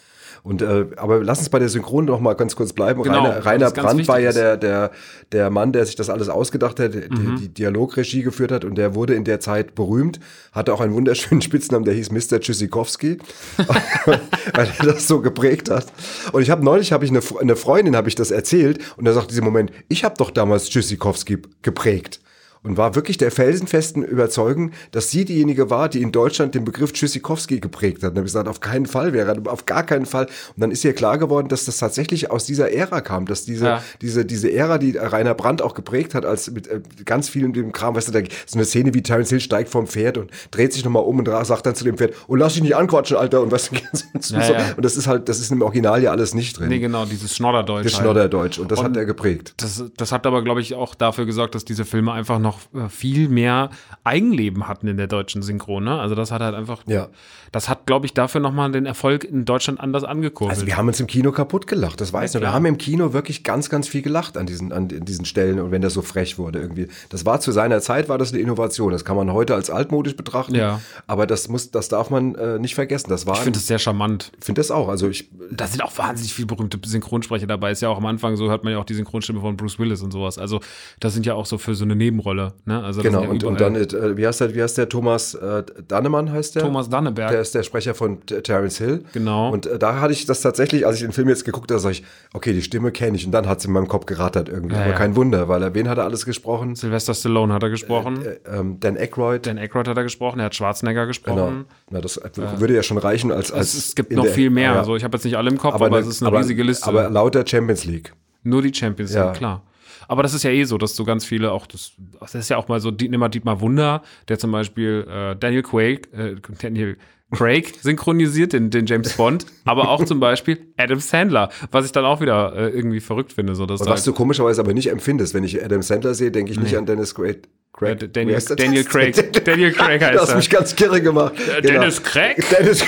Und äh, aber lass uns bei der Synchron noch mal ganz kurz bleiben. Genau, Rainer, Rainer Brandt war ja der, der, der Mann, der sich das alles ausgedacht hat, der Mhm. die Dialogregie geführt hat und der wurde in der Zeit berühmt, hatte auch einen wunderschönen Spitznamen, der hieß Mr. Tschüssikowski, weil er das so geprägt hat. Und ich habe neulich habe ich eine, eine Freundin habe ich das erzählt und da sagt sie Moment, ich habe doch damals Tschüssikowski geprägt. Und war wirklich der felsenfesten Überzeugung, dass sie diejenige war, die in Deutschland den Begriff Tschüssikowski geprägt hat. Und dann habe ich gesagt, auf keinen Fall wäre, er, auf gar keinen Fall. Und dann ist ihr klar geworden, dass das tatsächlich aus dieser Ära kam, dass diese, Ja. diese, diese Ära, die Rainer Brandt auch geprägt hat, als mit äh, ganz vielen dem Kram, weißt du, da, so eine Szene wie Terence Hill steigt vom Pferd und dreht sich nochmal um und sagt dann zu dem Pferd, oh, lass dich nicht anquatschen, Alter, und was so, Ja, so. ja. Und das ist halt, das ist im Original ja alles nicht drin. Nee, genau, dieses Schnodderdeutsch. das halt. Schnodderdeutsch. Und das hat Und er geprägt. Das, das hat aber, glaube ich, auch dafür gesorgt, dass diese Filme einfach noch äh, viel mehr Eigenleben hatten in der deutschen Synchron. Ne? Also das hat halt einfach, Ja. das hat, glaube ich, dafür nochmal den Erfolg in Deutschland anders angekurbelt. Also wir haben uns im Kino kaputt gelacht, das weiß ich noch. Wir haben im Kino wirklich ganz, ganz viel gelacht an diesen, an diesen Stellen und wenn das so frech wurde irgendwie. Das war zu seiner Zeit, war das eine Innovation. Das kann man heute als altmodisch betrachten. Ja. Aber das muss, das darf man äh, nicht vergessen. Das war, ich finde das sehr charmant. finde das auch. Also ich, Da sind auch wahnsinnig viele berühmte Synchronsprecher dabei. Ist ja auch am Anfang so, hört man ja auch die Synchronstimme von Bruce Willis und sowas. Also das sind ja auch so für so eine Nebenrolle Rolle. Ne? Also Genau, ja und, und dann, äh, wie, heißt der, wie heißt der? Thomas äh, Dannemann heißt der? Thomas Danneberg. Der ist der Sprecher von Terence Hill. Genau. Und äh, da hatte ich das tatsächlich, als ich den Film jetzt geguckt habe, sag ich, okay, die Stimme kenne ich. Und dann hat es in meinem Kopf gerattert irgendwie. Ja, Aber ja. kein Wunder, weil er, wen hat er alles gesprochen? Sylvester Stallone hat er gesprochen. Äh, ähm, Dan Aykroyd. Dan Aykroyd hat er gesprochen. Er hat Schwarzenegger genau. gesprochen. Na, das würde ja schon reichen als. als Es, es gibt noch viel mehr. Ja. Also ich habe jetzt nicht alle im Kopf, aber, ne- es ist eine aber- riesige Liste. Aber lauter Champions League. Nur die Champions Ja. League, klar. Aber das ist ja eh so, dass so ganz viele auch, das, das ist ja auch mal so, nimm mal Dietmar Wunder, der zum Beispiel äh, Daniel Craig, äh, Daniel Craig synchronisiert, den, den James Bond, aber auch zum Beispiel Adam Sandler, was ich dann auch wieder äh, irgendwie verrückt finde. So, dass was du komischerweise aber nicht empfindest, wenn ich Adam Sandler sehe, denke ich nicht an Dennis Quaid. Äh, Craig. Daniel, heißt der? Daniel Craig. Daniel Craig Du heißt hast er. mich ganz kirre gemacht. Genau. Dennis Craig? Dennis,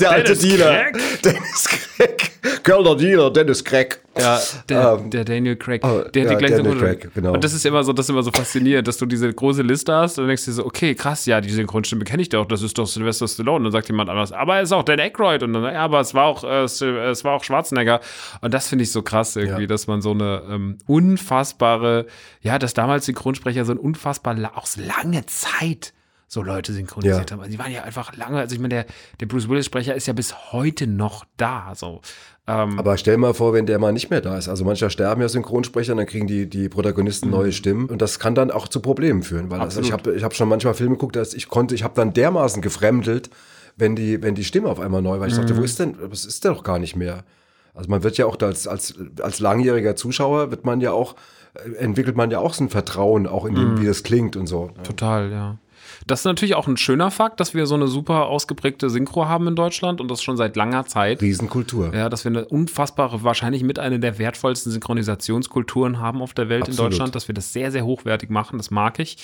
der alte Dennis Dealer. Craig? Dennis Craig. Kölner Dealer, Dennis Craig. Ja, der, Ähm, der Daniel Craig. oh, der hat ja, die gleiche Daniel Craig, genau. Und das ist immer so, das ist immer so faszinierend, dass du diese große Liste hast und dann denkst du dir so, okay, krass, ja, die Synchronstimme kenne ich doch, das ist doch Sylvester Stallone. Und dann sagt jemand anders, aber er ist auch Dan Aykroyd und dann, ja, aber es war auch, äh, es war auch Schwarzenegger. Und das finde ich so krass irgendwie, Ja. dass man so eine ähm, unfassbare, ja, dass damals Synchronsprecher so ein unfassbar, auch lange Zeit so Leute synchronisiert Ja. haben. Also die waren ja einfach lange, also ich meine, der, der Bruce Willis-Sprecher ist ja bis heute noch da, so. Ähm, Aber stell mal vor, wenn der mal nicht mehr da ist. Also manchmal sterben ja Synchronsprecher, dann kriegen die, die Protagonisten neue Stimmen. Und das kann dann auch zu Problemen führen. Weil also ich Mhm. Habe ich hab schon manchmal Filme geguckt, dass ich konnte, ich habe dann dermaßen gefremdelt, wenn die, wenn die Stimme auf einmal neu war. Ich dachte, Mhm. wo ist denn, was ist der doch gar nicht mehr? Also man wird ja auch als, als, als langjähriger Zuschauer wird man ja auch, entwickelt man ja auch so ein Vertrauen, auch in Mhm. dem, wie das klingt und so. Total, ja. Das ist natürlich auch ein schöner Fakt, dass wir so eine super ausgeprägte Synchro haben in Deutschland und das schon seit langer Zeit. Riesenkultur. Ja, dass wir eine unfassbare, wahrscheinlich mit einer der wertvollsten Synchronisationskulturen haben auf der Welt in Absolut. Deutschland, dass wir das sehr, sehr hochwertig machen, das mag ich.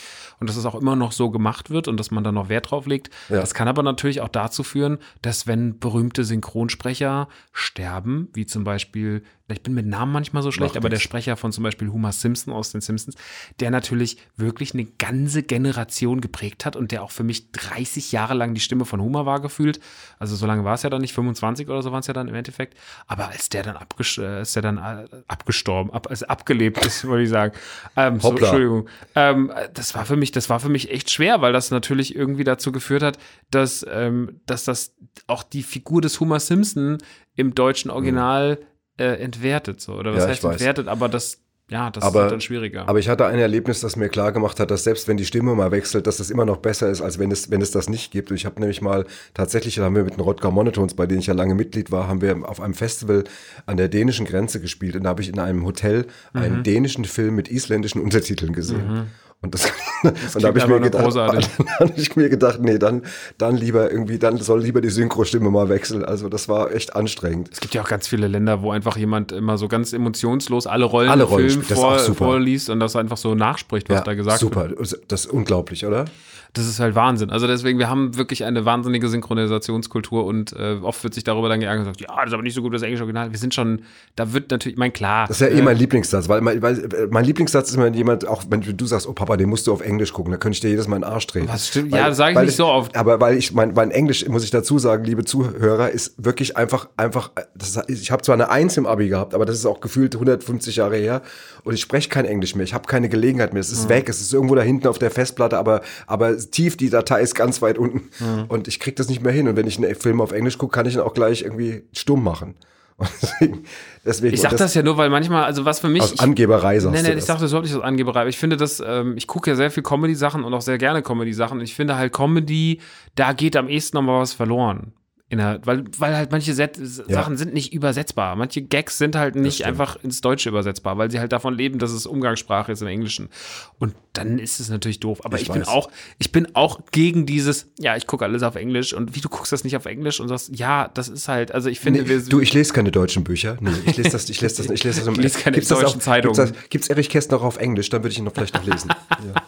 Und dass es auch immer noch so gemacht wird und dass man da noch Wert drauf legt. Ja. Das kann aber natürlich auch dazu führen, dass wenn berühmte Synchronsprecher sterben, wie zum Beispiel, ich bin mit Namen manchmal so schlecht, Macht aber der nichts. Sprecher von zum Beispiel Homer Simpson aus den Simpsons, der natürlich wirklich eine ganze Generation geprägt hat und der auch für mich 30 Jahre lang die Stimme von Homer war gefühlt. Also so lange war es ja dann nicht, 25 oder so waren es ja dann im Endeffekt. Aber als der dann, abges äh, ist der dann äh, abgestorben, ab, also abgelebt ist, wollte ich sagen. Ähm, so. Entschuldigung. Ähm, das war für mich, das war für mich echt schwer, weil das natürlich irgendwie dazu geführt hat, dass, ähm, dass das auch die Figur des Homer Simpson im deutschen Original äh, entwertet, so. Oder was Ja, heißt entwertet, aber das, ja, das Aber- ist dann schwieriger. Aber ich hatte ein Erlebnis, das mir klar gemacht hat, dass selbst wenn die Stimme mal wechselt, dass das immer noch besser ist, als wenn es, wenn es das nicht gibt. Und ich habe nämlich mal, tatsächlich da haben wir mit den Rodger Monotons, bei denen ich ja lange Mitglied war, haben wir auf einem Festival an der dänischen Grenze gespielt. Und da habe ich in einem Hotel einen Mhm. dänischen Film mit isländischen Untertiteln gesehen. Und das, und da habe ich mir gedacht, habe ich mir gedacht, nee, dann, dann lieber irgendwie, dann soll lieber die Synchrostimme mal wechseln. Also das war echt anstrengend. Es gibt ja auch ganz viele Länder, wo einfach jemand immer so ganz emotionslos alle Rollen Alle im Rollen Film das vor, super. vorliest und das einfach so nachspricht, was da gesagt super. wird. Das ist unglaublich, oder? Das ist halt Wahnsinn. Also deswegen, wir haben wirklich eine wahnsinnige Synchronisationskultur und äh, oft wird sich darüber dann geärgert und gesagt, ja, das ist aber nicht so gut wie das englische Original. Wir sind schon, da wird natürlich, ich mein klar. Das ist ja eh äh, mein Lieblingssatz, weil, mein- weil äh, mein Lieblingssatz ist immer wenn jemand, auch wenn du sagst, oh Papa, den musst du auf Englisch gucken, dann könnte ich dir jedes Mal in den Arsch drehen. Was stimmt? Weil- Ja, das sage ich nicht so oft. Aber weil ich, mein, mein Englisch, muss ich dazu sagen, liebe Zuhörer, ist wirklich einfach, einfach, das, ich habe zwar eine Eins im Abi gehabt, aber das ist auch gefühlt 150 Jahre her und ich spreche kein Englisch mehr, ich habe keine Gelegenheit mehr, es ist weg, es ist irgendwo da hinten auf der Festplatte, aber, aber tief, die Datei ist ganz weit unten und ich krieg das nicht mehr hin und wenn ich einen Film auf Englisch gucke, kann ich ihn auch gleich irgendwie stumm machen. Deswegen, deswegen Ich sag und das, ja nur, weil manchmal, also was für mich. aus Angeberei sagst nee, das. ich dachte, das überhaupt nicht aus Angeberei. Aber ich finde das, ähm, ich gucke ja sehr viel Comedy-Sachen und auch sehr gerne Comedy-Sachen. Und ich finde halt Comedy, da geht am ehesten nochmal was verloren. In der, weil, weil halt manche Set Sachen sind nicht übersetzbar. Manche Gags sind halt nicht einfach ins Deutsche übersetzbar, weil sie halt davon leben, dass es Umgangssprache ist im Englischen. Und dann ist es natürlich doof. Aber ich, Ich bin auch, ich bin auch gegen dieses, ja, ich gucke alles auf Englisch und wie du guckst das nicht auf Englisch und sagst, ja, das ist halt, also ich finde, Nee, wir du, ich lese keine deutschen Bücher. Nee, ich lese das, ich lese das, ich lese das. Ich lese keine Gibt's deutschen Zeitungen. Gibt's, das, gibt's Erich Kästner auch auf Englisch? Dann würde ich ihn noch vielleicht noch lesen. Ja.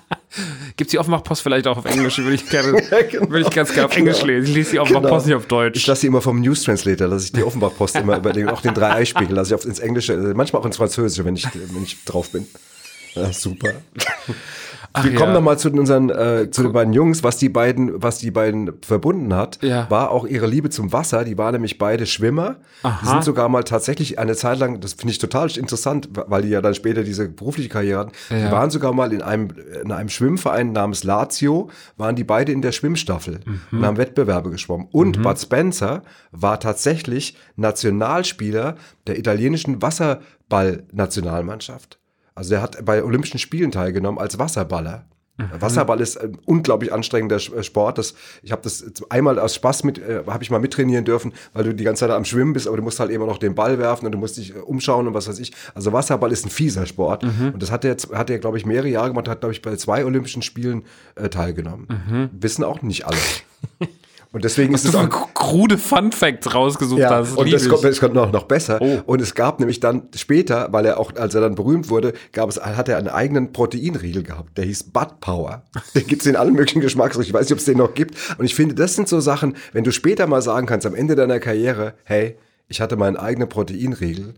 Gibt die Offenbach-Post vielleicht auch auf Englisch? Würde ich, gerne, genau. würde ich ganz gerne auf Englisch lesen. Ich lese die Offenbach-Post Genau. nicht auf Deutsch. Ich lasse sie immer vom News Translator, lasse ich die Offenbach-Post immer überlegen. Auch den Drei-Ei-Spiegel lasse ich auf, ins Englische, manchmal auch ins Französische, wenn ich, wenn ich drauf bin. Ja, super. Wir ja. kommen noch mal zu unseren äh, zu den beiden Jungs, was die beiden was die beiden verbunden hat, Ja. war auch ihre Liebe zum Wasser. Die waren nämlich beide Schwimmer. Die sind sogar mal tatsächlich eine Zeit lang, das finde ich total interessant, weil die ja dann später diese berufliche Karriere hatten. Ja. Die waren sogar mal in einem in einem Schwimmverein namens Lazio, waren die beide in der Schwimmstaffel Mhm. und haben Wettbewerbe geschwommen. Und Bud Spencer war tatsächlich Nationalspieler der italienischen Wasserball-Nationalmannschaft. Also der hat bei Olympischen Spielen teilgenommen als Wasserballer. Wasserball ist ein unglaublich anstrengender äh, Sport. Das, ich habe das einmal aus Spaß mit, äh, habe ich mal mittrainieren dürfen, weil du die ganze Zeit am Schwimmen bist, aber du musst halt immer noch den Ball werfen und du musst dich äh, umschauen und was weiß ich. Also Wasserball ist ein fieser Sport und das hat er, hat er glaube ich mehrere Jahre gemacht, hat glaube ich bei zwei Olympischen Spielen äh, teilgenommen. Wissen auch nicht alle. Und deswegen ist Du es auch krude Fun Facts rausgesucht ja, hast. und das kommt, das kommt noch, noch besser. Oh. Und es gab nämlich dann später, weil er auch, als er dann berühmt wurde, gab es, hat er einen eigenen Proteinriegel gehabt. Der hieß Bud Power. Den gibt's in allen möglichen Geschmacksrichtungen. Ich weiß nicht, ob es den noch gibt. Und ich finde, das sind so Sachen, wenn du später mal sagen kannst, am Ende deiner Karriere, hey, ich hatte meinen eigenen Proteinriegel.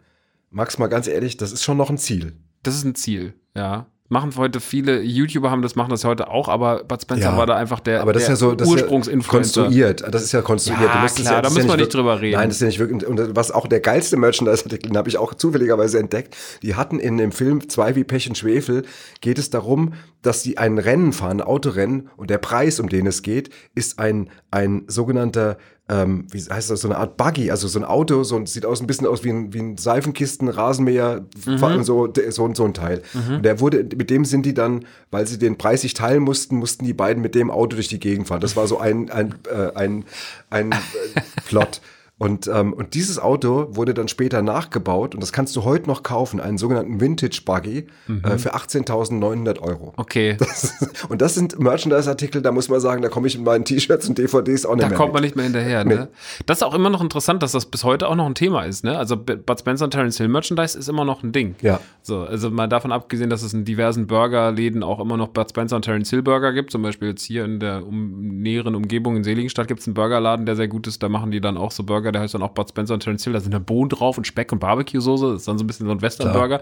Max, mal ganz ehrlich, das ist schon noch ein Ziel. das ist ein Ziel, ja. Machen heute viele YouTuber haben das, machen das heute auch, aber Bud Spencer Ja, war da einfach der, Aber das ist der ja so, das ist ja Ursprungsinfluencer. konstruiert. Das ist ja konstruiert. Ja, klar, da ist müssen wir nicht drüber reden. Nein, das ist ja nicht wirklich. Und was auch der geilste Merchandise-Artikel, den habe ich auch zufälligerweise entdeckt. Die hatten in dem Film Zwei wie Pech und Schwefel geht es darum, dass sie ein Rennen fahren, ein Autorennen, und der Preis, um den es geht, ist ein, ein sogenannter ähm, wie heißt das, so eine Art Buggy, also so ein Auto, so ein, sieht aus ein bisschen aus wie ein, wie ein Seifenkisten, Rasenmäher, Mhm. so, so, so ein Teil. Und der wurde, mit dem sind die dann, weil sie den Preis sich teilen mussten, mussten die beiden mit dem Auto durch die Gegend fahren. Das war so ein, ein, äh, ein, ein äh, Plot. Und, ähm, und dieses Auto wurde dann später nachgebaut und das kannst du heute noch kaufen, einen sogenannten Vintage Buggy äh, für 18.900 Euro. Okay, Und das sind Merchandise-Artikel, da muss man sagen, da komme ich mit meinen T-Shirts und DVDs auch nicht da mehr kommt mit. man nicht mehr hinterher. Ne? Das ist auch immer noch interessant, dass das bis heute auch noch ein Thema ist. Ne? Also Bud Spencer und Terence Hill Merchandise ist immer noch ein Ding. Ja. So, also mal davon abgesehen, dass es in diversen Burgerläden auch immer noch Bud Spencer und Terence Hill Burger gibt. Zum Beispiel jetzt hier in der um, näheren Umgebung in Seligenstadt gibt es einen Burgerladen, der sehr gut ist. Da machen die dann auch so Burger, der heißt dann auch Bud Spencer und Terence Hill. Da sind dann Bohnen drauf und Speck und Barbecue-Soße. Das ist dann so ein bisschen so ein Western-Burger.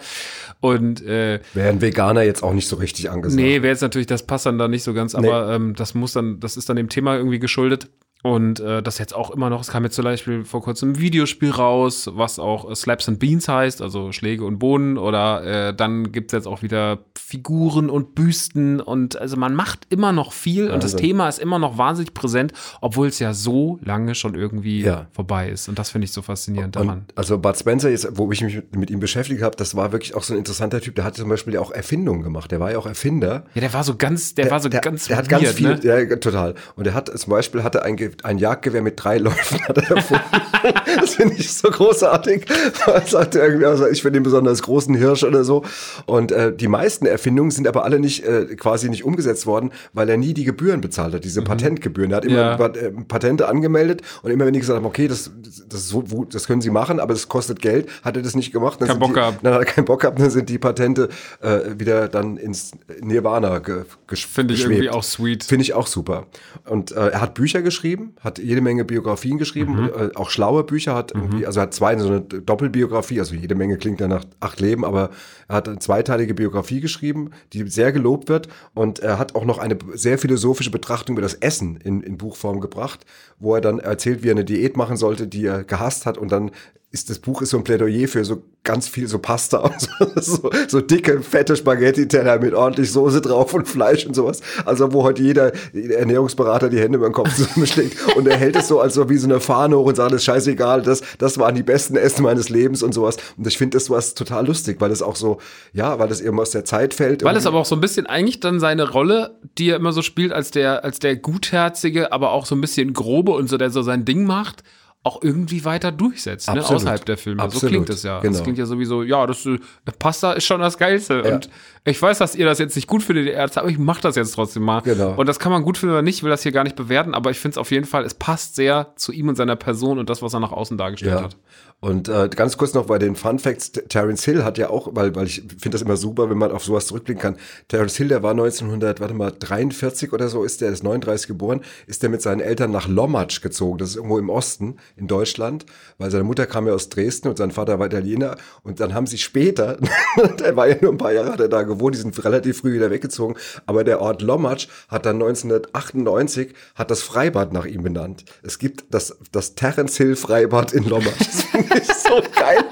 Und äh, Wäre ein Veganer jetzt auch nicht so richtig angesagt. Nee, wäre jetzt natürlich, das passt dann da nicht so ganz, aber ähm, das muss dann, das ist dann dem Thema irgendwie geschuldet. Und äh, das jetzt auch immer noch, es kam jetzt zum Beispiel vor kurzem ein Videospiel raus, was auch äh, Slaps and Beans heißt, also Schläge und Bohnen. Oder äh, dann gibt's jetzt auch wieder Figuren und Büsten. Und also man macht immer noch viel und das Wahnsinn. Thema ist immer noch wahnsinnig präsent, obwohl es ja so lange schon irgendwie Ja. vorbei ist. Und das finde ich so faszinierend daran. Und also Bud Spencer, jetzt, wo ich mich mit, ihm beschäftigt habe, das war wirklich auch so ein interessanter Typ. Der hatte zum Beispiel auch Erfindungen gemacht. Der war ja auch Erfinder. Ja, der war so ganz, der, war so der, ganz der hat ganz viel, ne? ja, total. Und er hat zum Beispiel hatte ein, Ge- ein Jagdgewehr mit drei Läufen hat er erfunden. das finde ich so großartig. Er sagte irgendwie, also ich finde den besonders großen Hirsch oder so. Und äh, die meisten Erfindungen sind aber alle nicht äh, quasi nicht umgesetzt worden, weil er nie die Gebühren bezahlt hat, diese Patentgebühren. Er hat immer Ja. Äh, Patente angemeldet und immer wenn die gesagt haben, okay, das, das, so, das können sie machen, aber das kostet Geld, hat er das nicht gemacht. Dann Kein Bock die, gehabt. Dann hat er keinen Bock gehabt, dann sind die Patente äh, wieder dann ins Nirvana ge, gesch Finde ich geschwebt. irgendwie auch sweet. Finde ich auch super. Und äh, er hat Bücher geschrieben, hat jede Menge Biografien geschrieben, äh, auch schlaue Bücher, hat irgendwie, also hat zwei, so eine Doppelbiografie, also jede Menge klingt ja nach acht Leben, aber er hat eine zweiteilige Biografie geschrieben, die sehr gelobt wird. Und er hat auch noch eine sehr philosophische Betrachtung über das Essen in, in Buchform gebracht, wo er dann erzählt, wie er eine Diät machen sollte, die er gehasst hat und dann ist das Buch ist so ein Plädoyer für so ganz viel so Pasta und so, so, so dicke, fette Spaghetti-Teller mit ordentlich Soße drauf und Fleisch und sowas. Also wo heute jeder Ernährungsberater die Hände über den Kopf zusammenschlägt und er hält es so als so wie so eine Fahne hoch und sagt, das ist scheißegal, das, das waren die besten Essen meines Lebens und sowas. Und ich finde das was total lustig, weil es auch so, ja, weil das eben aus der Zeit fällt. Weil es aber auch so ein bisschen eigentlich dann seine Rolle, die er immer so spielt, als der, als der gutherzige, aber auch so ein bisschen grobe und so, der so sein Ding macht, auch irgendwie weiter durchsetzt, ne? Außerhalb der Filme. So Absolut. klingt es ja. Genau. Das klingt ja sowieso, ja, das äh, Pasta ist schon das Geilste. Ja. Und ich weiß, dass ihr das jetzt nicht gut findet, Ärzte, aber ich mach das jetzt trotzdem mal. Genau. Und das kann man gut finden oder nicht, ich will das hier gar nicht bewerten, aber ich finde es auf jeden Fall, es passt sehr zu ihm und seiner Person und das, was er nach außen dargestellt Ja. hat. Und äh, ganz kurz noch bei den Fun Facts, Terence Hill hat ja auch, weil, weil ich finde das immer super, wenn man auf sowas zurückblicken kann. Terence Hill, der war 1900, warte mal, 43 oder so ist der, ist 39 geboren, ist der mit seinen Eltern nach Lommatzsch gezogen, das ist irgendwo im Osten. in Deutschland, weil seine Mutter kam ja aus Dresden und sein Vater war Italiener. Und dann haben sie später, der war ja nur ein paar Jahre hat er da gewohnt, die sind relativ früh wieder weggezogen, aber der Ort Lommatsch hat dann 1998 hat das Freibad nach ihm benannt. Es gibt das, das Terence Hill Freibad in Lommatsch. Das finde ich so geil.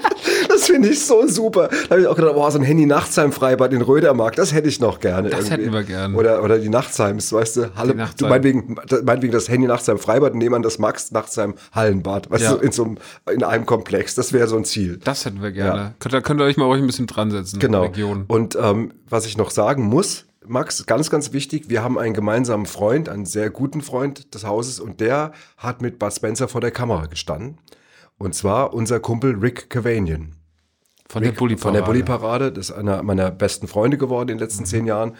Das finde ich so super. Da habe ich auch gedacht, boah, so ein Handy-Nachtsheim-Freibad in Rödermark, das hätte ich noch gerne. Das irgendwie. hätten wir gerne. Oder, oder die Nachtheims, weißt du, Halle, Nachtsheim. du meinetwegen, meinetwegen das Handy Nachtsheim Freibad nehmen das Max Nachtsheim Hallenbad, weißt Ja. du, in so einem, in einem Komplex. Das wäre so ein Ziel. Das hätten wir gerne. Könnt, da könnt ihr euch mal ruhig ein bisschen dran setzen. Genau. Region. Und ähm, was ich noch sagen muss, Max, ganz, ganz wichtig, wir haben einen gemeinsamen Freund, einen sehr guten Freund des Hauses und der hat mit Bud Spencer vor der Kamera gestanden. Und zwar unser Kumpel Rick Cavanian. Von der Rick Bulli Von der Bulli-Parade. Das ist einer meiner besten Freunde geworden in den letzten zehn Jahren,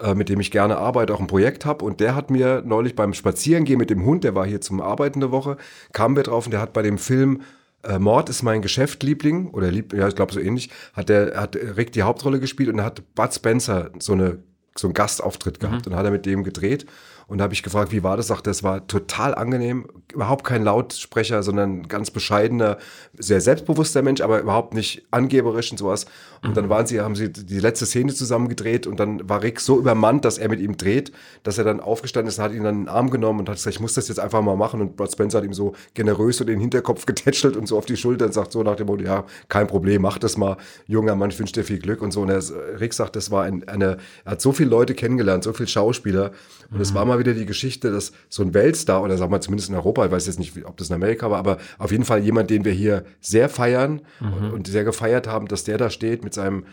äh, mit dem ich gerne arbeite, auch ein Projekt habe. Und der hat mir neulich beim Spazierengehen mit dem Hund, der war hier zum Arbeiten eine Woche, kamen wir drauf und der hat bei dem Film äh, Mord ist mein Geschäft, Liebling, oder Lieb, ja, ich glaube so ähnlich, hat der, hat Rick die Hauptrolle gespielt und da hat Bud Spencer so eine so einen Gastauftritt gehabt und hat er mit dem gedreht. Und da habe ich gefragt, wie war das? Sagt, es war total angenehm, überhaupt kein Lautsprecher, sondern ganz bescheidener, sehr selbstbewusster Mensch, aber überhaupt nicht angeberisch und sowas. Und dann waren sie, haben sie die letzte Szene zusammen gedreht und dann war Rick so übermannt, dass er mit ihm dreht, dass er dann aufgestanden ist, und hat ihn dann in den Arm genommen und hat gesagt, ich muss das jetzt einfach mal machen. Und Brad Spencer hat ihm so generös in den Hinterkopf getätschelt und so auf die Schulter und sagt so nach dem Motto, ja, kein Problem, mach das mal, junger Mann, ich wünsche dir viel Glück und so. Und er, Rick sagt, das war ein, eine, er hat so viele Leute kennengelernt, so viele Schauspieler. Und es war mal wieder die Geschichte, dass so ein Weltstar, oder sagen wir zumindest in Europa, ich weiß jetzt nicht, ob das in Amerika war, aber auf jeden Fall jemand, den wir hier sehr feiern und, und sehr gefeiert haben, dass der da steht mit seinem,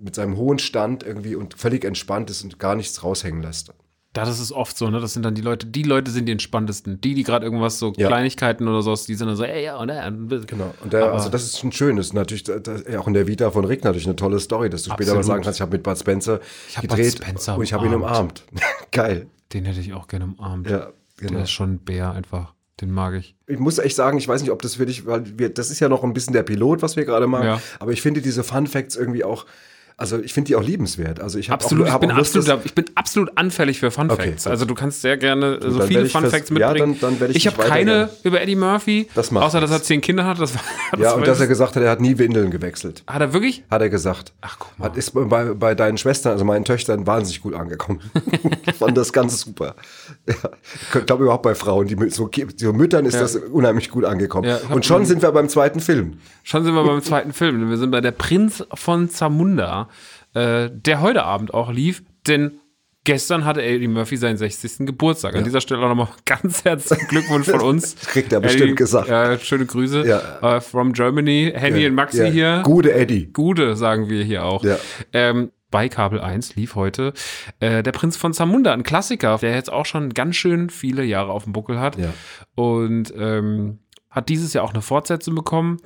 mit seinem hohen Stand irgendwie und völlig entspannt ist und gar nichts raushängen lässt. Ja, das ist oft so, ne? Das sind dann die Leute, die Leute sind die entspanntesten. Die, die gerade irgendwas so Ja. Kleinigkeiten oder sowas, die sind dann so, ey, ja, und äh, Genau. Und der, also das ist schon schön. Das ist natürlich das, das, auch in der Vita von Rick natürlich eine tolle Story, dass du später mal Absolut. sagen kannst, ich habe mit Bud Spencer Ich hab Bud gedreht Spencer und ich habe ihn umarmt. Geil. Den hätte ich auch gerne umarmt. Ja, genau. Der ist schon ein Bär einfach. Den mag ich. Ich muss echt sagen, ich weiß nicht, ob das für dich, weil wir, das ist ja noch ein bisschen der Pilot, was wir gerade machen, Ja. aber ich finde diese Fun Facts irgendwie auch, also ich finde die auch liebenswert. Also ich habe Absolut, auch, ich bin Lust, absolut, ich bin absolut anfällig für Fun Okay, Facts. gut. Also du kannst sehr gerne so dann viele Fun Facts ja, mitbringen. dann- dann werd ich ich habe keine über Eddie Murphy, Das macht außer dass er zehn Kinder hat. Das war, das ja, und dass er gesagt hat, er hat nie Windeln gewechselt. hat er wirklich? Hat er gesagt. Ach, guck mal. Hat, ist bei, bei deinen Schwestern, also meinen Töchtern, wahnsinnig gut angekommen. ich fand das ganz super. Ja, ich glaube überhaupt bei Frauen, die so, so Müttern ist Ja. das unheimlich gut angekommen. Ja, und schon sind wir beim zweiten Film. Schon sind wir beim zweiten Film. Wir sind bei Der Prinz von Zamunda, äh, der heute Abend auch lief, denn gestern hatte Eddie Murphy seinen 60. Geburtstag. An dieser Stelle auch nochmal ganz herzlichen Glückwunsch von uns. Das kriegt er bestimmt gesagt. Ja, schöne Grüße. Ja. Äh, from Germany. Henny und Maxi Ja. hier. Gute Eddie. Gute, sagen wir hier auch. Ja. Ähm, bei Kabel 1 lief heute äh, Der Prinz von Zamunda, ein Klassiker, der jetzt auch schon ganz schön viele Jahre auf dem Buckel hat. Ja. Und ähm, hat dieses Jahr auch eine Fortsetzung bekommen.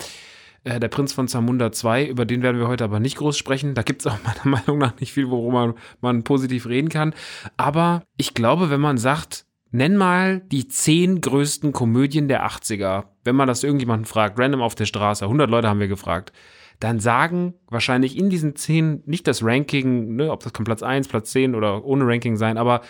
Äh, der Prinz von Zamunda 2, über den werden wir heute aber nicht groß sprechen. Da gibt es auch meiner Meinung nach nicht viel, worüber man, man positiv reden kann. Aber ich glaube, wenn man sagt, nenn mal die zehn größten Komödien der 80er, wenn man das irgendjemanden fragt, random auf der Straße, 100 Leute haben wir gefragt, dann sagen wahrscheinlich in diesen zehn nicht das Ranking, ne, ob das kann Platz 1, Platz 10 oder ohne Ranking sein, aber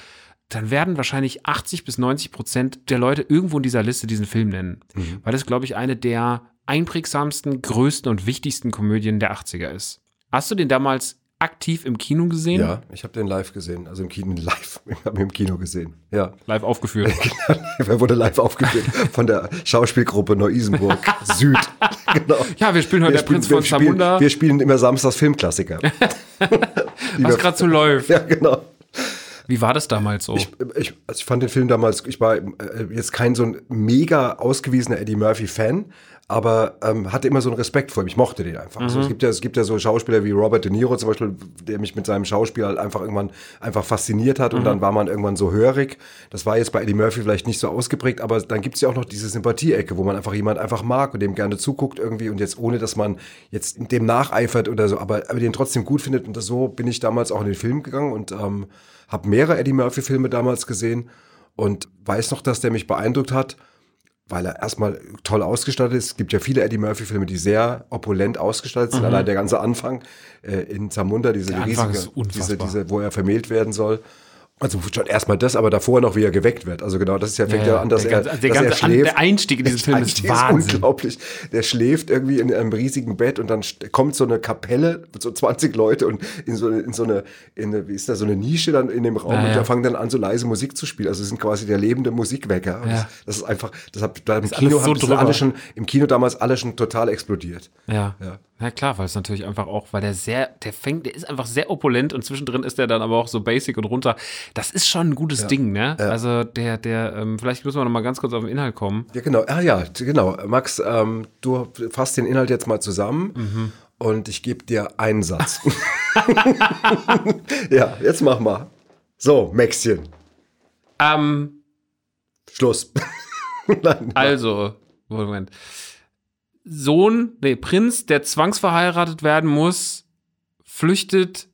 dann werden wahrscheinlich 80 bis 90 Prozent der Leute irgendwo in dieser Liste diesen Film nennen. Weil das, glaube ich, eine der einprägsamsten, größten und wichtigsten Komödien der 80er ist. Hast du den damals aktiv im Kino gesehen? Ja, ich habe den live gesehen. Also im Kino live. Ich habe ihn im Kino gesehen. Ja. Live aufgeführt. Er wurde live aufgeführt von der Schauspielgruppe Neu-Isenburg Süd. Genau. Ja, wir spielen heute der Prinz wir von spielen, Zamunda. Wir spielen immer samstags Filmklassiker. Was wir- gerade so läuft. Ja, genau. Wie war das damals so? Ich, ich, also ich fand den Film damals, ich war äh, jetzt kein so ein mega ausgewiesener Eddie Murphy-Fan, aber ähm, hatte immer so einen Respekt vor ihm. Ich mochte den einfach. Also es, gibt ja, es gibt ja so Schauspieler wie Robert De Niro zum Beispiel, der mich mit seinem Schauspiel halt einfach irgendwann einfach fasziniert hat und dann war man irgendwann so hörig. Das war jetzt bei Eddie Murphy vielleicht nicht so ausgeprägt, aber dann gibt es ja auch noch diese Sympathieecke, wo man einfach jemand einfach mag und dem gerne zuguckt irgendwie und jetzt ohne, dass man jetzt dem nacheifert oder so, aber, aber den trotzdem gut findet und das, so bin ich damals auch in den Film gegangen und ähm, habe mehrere Eddie Murphy-Filme damals gesehen und weiß noch, dass der mich beeindruckt hat, weil er erstmal toll ausgestattet ist. Es gibt ja viele Eddie Murphy-Filme, die sehr opulent ausgestattet sind. Allein der ganze Anfang äh, in Zamunda, diese Mhm. Riesige, diese, diese, wo er vermählt werden soll. Also schon erstmal das, aber davor noch, wie er geweckt wird. Also genau, das ist ja, fängt ja, Ja, an, dass der er, ganze- der dass er ganze An- schläft. der Einstieg in diesen Film ist Wahnsinn. unglaublich. Der schläft irgendwie in einem riesigen Bett und dann kommt so eine Kapelle mit so 20 Leute und in so, eine- in so eine, in eine, wie ist da, so eine Nische dann in dem Raum Ja, und ja. da fangen dann an, so leise Musik zu spielen. Also sie sind quasi der lebende Musikwecker. Das, das ist einfach, das hat, da im Ist Kino so haben alle schon, im Kino damals alle schon total explodiert. Ja. Ja. ja. klar, weil es natürlich einfach auch, weil der sehr, der fängt, der ist einfach sehr opulent und zwischendrin ist der dann aber auch so basic und runter. Das ist schon ein gutes Ding, ne? Also der, der, ähm, vielleicht müssen wir noch mal ganz kurz auf den Inhalt kommen. Ja, genau. Ah ja, genau. Max, ähm, du fasst den Inhalt jetzt mal zusammen Mhm. und ich gebe dir einen Satz. ja, jetzt mach mal. So, Maxchen, Ähm, Schluss. Nein. also, Moment. Sohn, nee, Prinz, der zwangsverheiratet werden muss, flüchtet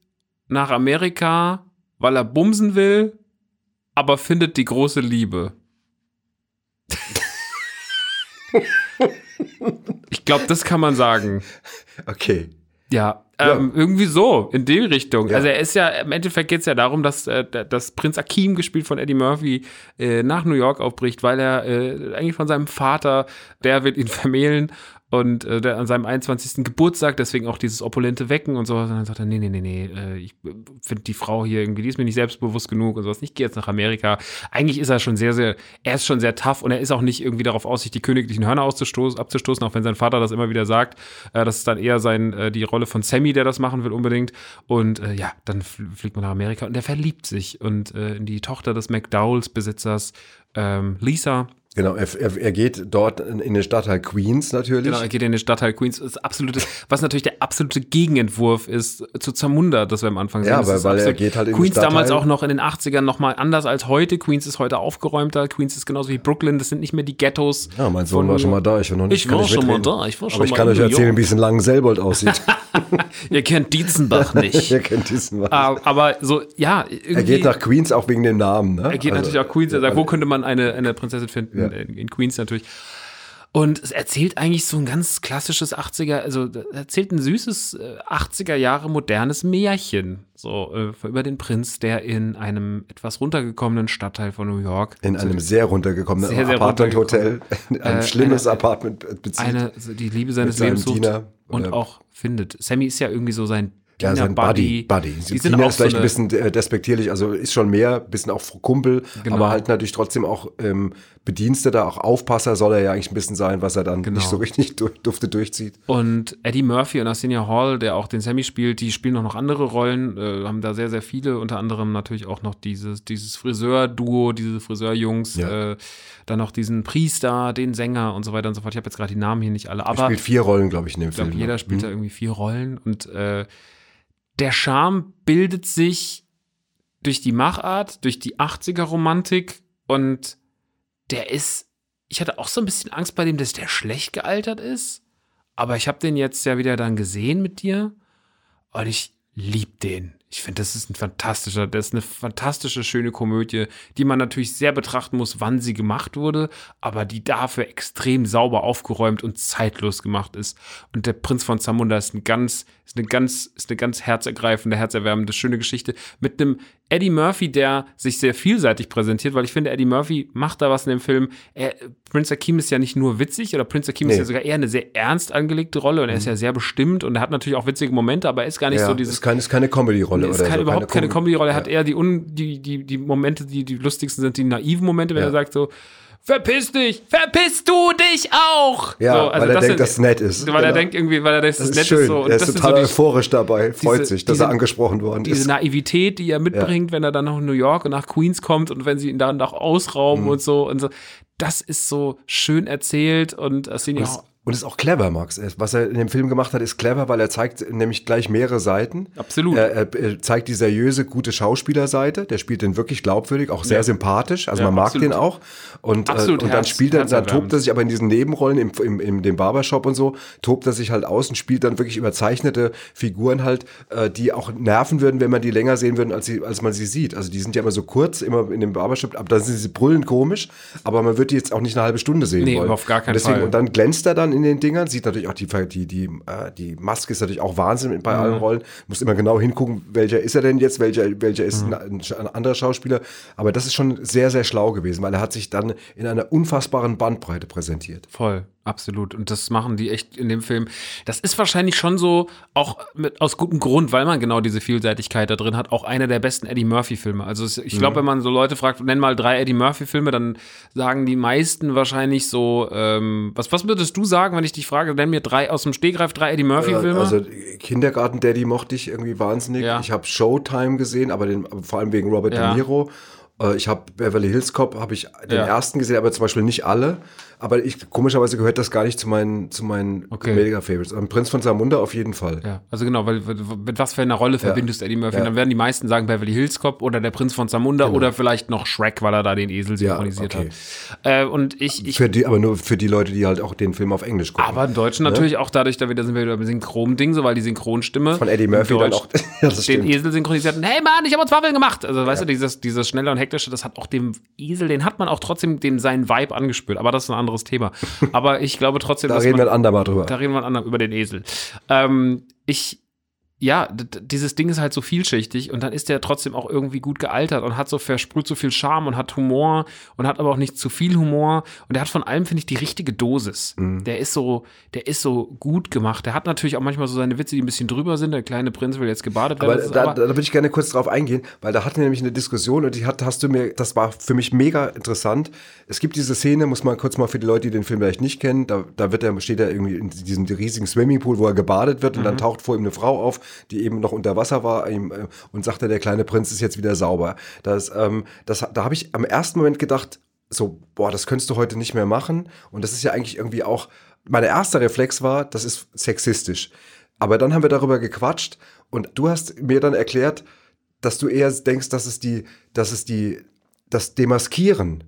nach Amerika, weil er bumsen will, aber findet die große Liebe. ich glaube, das kann man sagen. Okay. Ja, ähm, irgendwie so, in die Richtung. Ja. Also er ist ja, im Endeffekt geht es ja darum, dass, äh, dass Prinz Akim, gespielt von Eddie Murphy, äh, nach New York aufbricht, weil er äh, eigentlich von seinem Vater, der will ihn vermählen und äh, der an seinem 21. Geburtstag, deswegen auch dieses opulente Wecken und sowas. Und dann sagt er, nee, nee, nee, nee, äh, ich finde die Frau hier irgendwie, die ist mir nicht selbstbewusst genug und sowas. Ich gehe jetzt nach Amerika. Eigentlich ist er schon sehr, sehr, er ist schon sehr tough und er ist auch nicht irgendwie darauf aus, sich die königlichen Hörner auszustoßen, abzustoßen, auch wenn sein Vater das immer wieder sagt. Äh, das ist dann eher sein, äh, die Rolle von Sammy, der das machen will unbedingt. Und äh, ja, dann fl- fliegt man nach Amerika und der verliebt sich und äh, in die Tochter des McDowells-Besitzers, ähm, Lisa. Genau, er, er, er geht dort in, in den Stadtteil Queens natürlich. Genau, er geht in den Stadtteil Queens. Das absolute, was natürlich der absolute Gegenentwurf ist zu Zamunda, das wir am Anfang sehen. Ja, Das weil- weil er geht halt in Queens damals Stadtteil. auch noch in den 80ern nochmal anders als heute. Queens ist heute aufgeräumter. Queens ist genauso wie Brooklyn. Das sind nicht mehr die Ghettos. ja, mein Sohn von war schon mal da. Ich war noch nicht Ich kann war schon mal mitreden. da. Ich war schon Aber ich mal kann in euch erzählen, wie es in Langenselbold aussieht. Ihr kennt Dietzenbach nicht. Ihr kennt diesen Mann. Ah, Aber so, ja, irgendwie. Er geht nach Queens auch wegen dem Namen. Ne? Er geht Also, natürlich auch Queens. Er sagt, wo könnte man eine, eine Prinzessin finden? Ja. In, in Queens natürlich. Und es erzählt eigentlich so ein ganz klassisches 80er, also erzählt ein süßes äh, 80er Jahre modernes Märchen. So, äh, über den Prinz, der in einem etwas runtergekommenen Stadtteil von New York In einem sehr runtergekommenen Sehr, sehr Apartment-Hotel, ein Äh, schlimmes eine- Apartment bezieht. eine, also die Liebe seines Lebens sucht Diener, und auch findet. Sammy ist ja irgendwie so sein ja, sein Buddy. Buddy. Die sind Tina auch ist vielleicht so ein bisschen äh, despektierlich, also ist schon mehr, bisschen auch Kumpel, Genau. aber halt natürlich trotzdem auch ähm, Bediensteter, auch Aufpasser soll er ja eigentlich ein bisschen sein, was er dann Genau. nicht so richtig du dufte durchzieht. Und Eddie Murphy und Arsenio Hall, der auch den Sammy spielt, die spielen auch noch andere Rollen, äh, haben da sehr, sehr viele, unter anderem natürlich auch noch dieses, dieses Friseur-Duo, diese Friseurjungs, Ja. äh, dann noch diesen Priester, den Sänger und so weiter und so fort. Ich habe jetzt gerade die Namen hier nicht alle, Er aber spielt vier Rollen, glaube ich, in dem Film. jeder ne? spielt Hm. da irgendwie vier Rollen und äh, der Charme bildet sich durch die Machart, durch die 80er-Romantik und der ist, ich hatte auch so ein bisschen Angst bei dem, dass der schlecht gealtert ist, aber ich habe den jetzt ja wieder dann gesehen mit dir und ich lieb den. Ich finde, das ist ein fantastischer, das ist eine fantastische, schöne Komödie, die man natürlich sehr betrachten muss, wann sie gemacht wurde, aber die dafür extrem sauber aufgeräumt und zeitlos gemacht ist. Und der Prinz von Zamunda ist ein ganz, ist eine ganz, ist eine ganz herzergreifende, herzerwärmende, schöne Geschichte mit einem Eddie Murphy, der sich sehr vielseitig präsentiert, weil ich finde, Eddie Murphy macht da was in dem Film. Er, Prince Akeem ist ja nicht nur witzig, oder Prince ist Nee. ja sogar eher eine sehr ernst angelegte Rolle und er ist ja sehr bestimmt und er hat natürlich auch witzige Momente, aber er ist gar nicht Ja, so ist, dieses kein, ist keine Comedy-Rolle ist oder keine, so. überhaupt keine Com- Comedy-Rolle. Er hat eher die, un, die, die, die Momente, die die lustigsten sind, die naiven Momente, wenn Ja. er sagt so, verpiss dich, verpiss du dich auch. Ja, so, also weil er das denkt, dass es nett ist. Weil er Genau. denkt irgendwie, weil er denkt, das, Das nett ist schön. ist so. Und er ist total so euphorisch dabei, freut diese- sich, dass diese- er angesprochen worden diese ist. Naivität, die er mitbringt, wenn er dann nach New York und nach Queens kommt und wenn sie ihn dann auch ausrauben Mhm. und so und so. Das ist so schön erzählt und das sind ja auch es, und es ist auch clever, Max. Was er in dem Film gemacht hat, ist clever, weil er zeigt nämlich gleich mehrere Seiten. Absolut. Er, er, zeigt die seriöse, gute Schauspielerseite. Der spielt den wirklich glaubwürdig, auch sehr Ja. sympathisch. Also Ja, man mag absolut. den auch. Und, äh, Absolut und dann herz- spielt er, dann tobt er sich aber in diesen Nebenrollen im, im, im dem Barbershop und so, tobt er sich halt aus und spielt dann wirklich überzeichnete Figuren halt, äh, die auch nerven würden, wenn man die länger sehen würden, als, sie, als man sie sieht. Also die sind ja immer so kurz, immer in dem Barbershop, aber dann sind sie brüllend komisch, aber man wird die jetzt auch nicht eine halbe Stunde sehen Nee, wollen. auf gar keinen und deswegen, Fall. Und dann glänzt er dann in den Dingern, sieht natürlich auch die, die, die, äh, die Maske ist natürlich auch Wahnsinn bei Mhm. allen Rollen. Muss immer genau hingucken, welcher ist er denn jetzt, welcher, welcher ist Mhm. ein, ein anderer Schauspieler. Aber das ist schon sehr, sehr schlau gewesen, weil er hat sich dann in einer unfassbaren Bandbreite präsentiert. Voll, absolut. Und das machen die echt in dem Film. Das ist wahrscheinlich schon so, auch mit, aus gutem Grund, weil man genau diese Vielseitigkeit da drin hat, auch einer der besten Eddie Murphy-Filme. Also es, ich glaube, wenn man so Leute fragt, nenn mal drei Eddie Murphy-Filme, dann sagen die meisten wahrscheinlich so, ähm, was, was würdest du sagen, wenn ich dich frage, nenn mir drei aus dem Stegreif, drei Eddie Murphy-Filme? Also Kindergarten Daddy mochte ich irgendwie wahnsinnig. Ja. Ich habe Showtime gesehen, aber den, vor allem wegen Robert Ja. De Niro. Äh, Ich habe Beverly Hills Cop, habe ich den Ja. ersten gesehen, aber zum Beispiel nicht alle. Aber ich, komischerweise gehört das gar nicht zu meinen, zu meinen Okay. Mega-Favorites. Am Prinz von Samunda auf jeden Fall. Ja, also genau, weil mit was für einer Rolle verbindest du Eddie Murphy? Ja. Dann werden die meisten sagen Beverly Hills Cop oder der Prinz von Zamunda oder vielleicht noch Shrek, weil er da den Esel synchronisiert okay. hat. Äh, und ich, ich Für die, aber nur für die Leute, die halt auch den Film auf Englisch gucken. aber im Deutschen natürlich auch dadurch, da wieder sind wir wieder beim Synchron-Ding, so weil die Synchronstimme Von Eddie Murphy dann auch. ja, den stimmt. Esel synchronisiert hat. Hey Mann, ich habe uns Waffeln gemacht. Also weißt du, dieses, dieses schnelle und hektische, das hat auch dem Esel, den hat man auch trotzdem den seinen Vibe angespürt. Aber das ist ein anderes Thema. Aber ich glaube trotzdem, Da dass reden man, wir ein andermal drüber. da reden wir ein andermal über den Esel. Ähm, ich, ja, dieses Ding ist halt so vielschichtig und dann ist der trotzdem auch irgendwie gut gealtert und hat so versprüht so viel Charme und hat Humor und hat aber auch nicht zu viel Humor und der hat von allem, finde ich, die richtige Dosis. Mhm. Der ist so, der ist so gut gemacht. Der hat natürlich auch manchmal so seine Witze, die ein bisschen drüber sind. Der kleine Prinz will jetzt gebadet werden. Aber da, aber- da würde ich gerne kurz drauf eingehen, weil da hatten wir nämlich eine Diskussion und die hat, hast du mir, das war für mich mega interessant. Es gibt diese Szene, muss man kurz mal für die Leute, die den Film vielleicht nicht kennen, da, da wird er, steht er irgendwie in diesem riesigen Swimmingpool, wo er gebadet wird und Mhm. dann taucht vor ihm eine Frau auf, die eben noch unter Wasser war ihm, äh, und sagte, der kleine Prinz ist jetzt wieder sauber. Das, ähm, das, da habe ich am ersten Moment gedacht, so, boah, das könntest du heute nicht mehr machen. Und das ist ja eigentlich irgendwie auch, mein erster Reflex war, das ist sexistisch. Aber dann haben wir darüber gequatscht und du hast mir dann erklärt, dass du eher denkst, dass es die, dass es die, das Demaskieren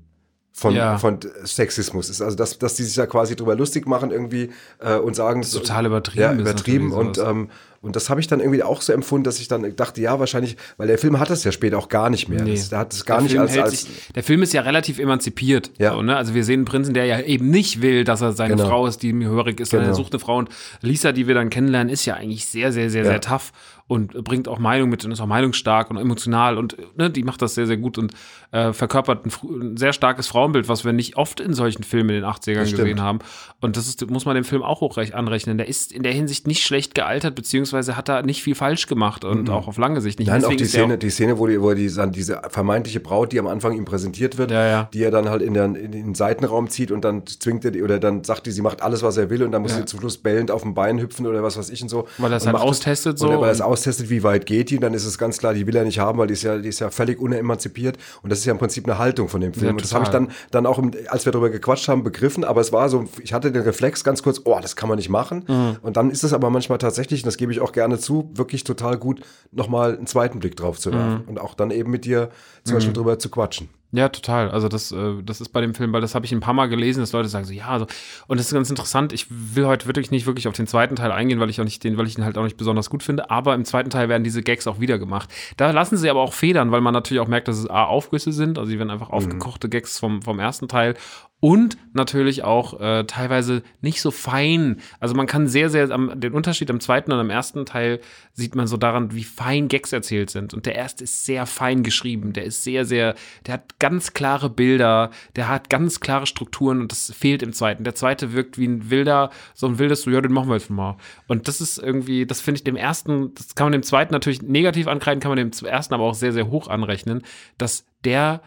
von, Ja. von Sexismus ist. Also dass, dass die sich ja quasi drüber lustig machen irgendwie äh, und sagen, das total übertrieben Ja, ist übertrieben und ähm, und das habe ich dann irgendwie auch so empfunden, dass ich dann dachte, ja, wahrscheinlich, weil der Film hat das ja später auch gar nicht mehr. Nee. Das, der hat es gar Der nicht Film als, als sich, der Film ist ja relativ emanzipiert. Ja. So, ne? Also wir sehen einen Prinzen, der ja eben nicht will, dass er seine Genau. Frau ist, die ihm hörig ist, sondern er Genau. sucht eine Frau. Und Lisa, die wir dann kennenlernen, ist ja eigentlich sehr, sehr, sehr, Ja. sehr tough und bringt auch Meinung mit und ist auch meinungsstark und emotional und ne, die macht das sehr, sehr gut und äh, verkörpert ein, ein sehr starkes Frauenbild, was wir nicht oft in solchen Filmen in den 80ern Das gesehen haben. Und das ist, muss man dem Film auch hoch anrechnen. Der ist in der Hinsicht nicht schlecht gealtert, beziehungsweise hat er nicht viel falsch gemacht und auch auf lange Sicht nicht. Mhm. Nein, auch die Szene, die Szene, wo, die, wo die, diese vermeintliche Braut, die am Anfang ihm präsentiert wird, Ja, ja. die er dann halt in, der, in den Seitenraum zieht und dann zwingt er die, oder dann sagt die, sie macht alles, was er will und dann muss Ja. sie zum Schluss bellend auf dem Bein hüpfen oder was weiß ich und so. Weil er es halt macht austestet so Weil er es austestet, wie weit geht die und dann ist es ganz klar, die will er nicht haben, weil die ist ja, die ist ja völlig unemanzipiert und das ist ja im Prinzip eine Haltung von dem Film. Ja, und das habe ich dann, dann auch, im, als wir darüber gequatscht haben, begriffen, aber es war so, ich hatte den Reflex ganz kurz, oh, das kann man nicht machen. Mhm. Und dann ist es aber manchmal tatsächlich, und das gebe ich auch gerne zu, wirklich total gut, nochmal einen zweiten Blick drauf zu werfen Mhm. und auch dann eben mit dir zum Beispiel drüber zu quatschen. Ja, total. Also das, äh, das ist bei dem Film, weil das habe ich ein paar Mal gelesen, dass Leute sagen so, ja, so. und das ist ganz interessant. Ich will heute wirklich nicht wirklich auf den zweiten Teil eingehen, weil ich auch nicht den, weil ich ihn halt auch nicht besonders gut finde. Aber im zweiten Teil werden diese Gags auch wieder gemacht. Da lassen sie aber auch federn, weil man natürlich auch merkt, dass es A, Aufgüsse sind. Also sie werden einfach aufgekochte Gags vom, vom ersten Teil. Und natürlich auch äh, teilweise nicht so fein. Also man kann sehr, sehr, am, den Unterschied am zweiten und am ersten Teil sieht man so daran, wie fein Gags erzählt sind. Und der erste ist sehr fein geschrieben. Der ist sehr, sehr, der hat ganz klare Bilder, der hat ganz klare Strukturen und das fehlt im zweiten. Der zweite wirkt wie ein wilder, so ein wildes, so, ja, den machen wir jetzt mal. Und das ist irgendwie, das finde ich dem ersten, das kann man dem zweiten natürlich negativ ankreiden, kann man dem ersten aber auch sehr, sehr hoch anrechnen, dass der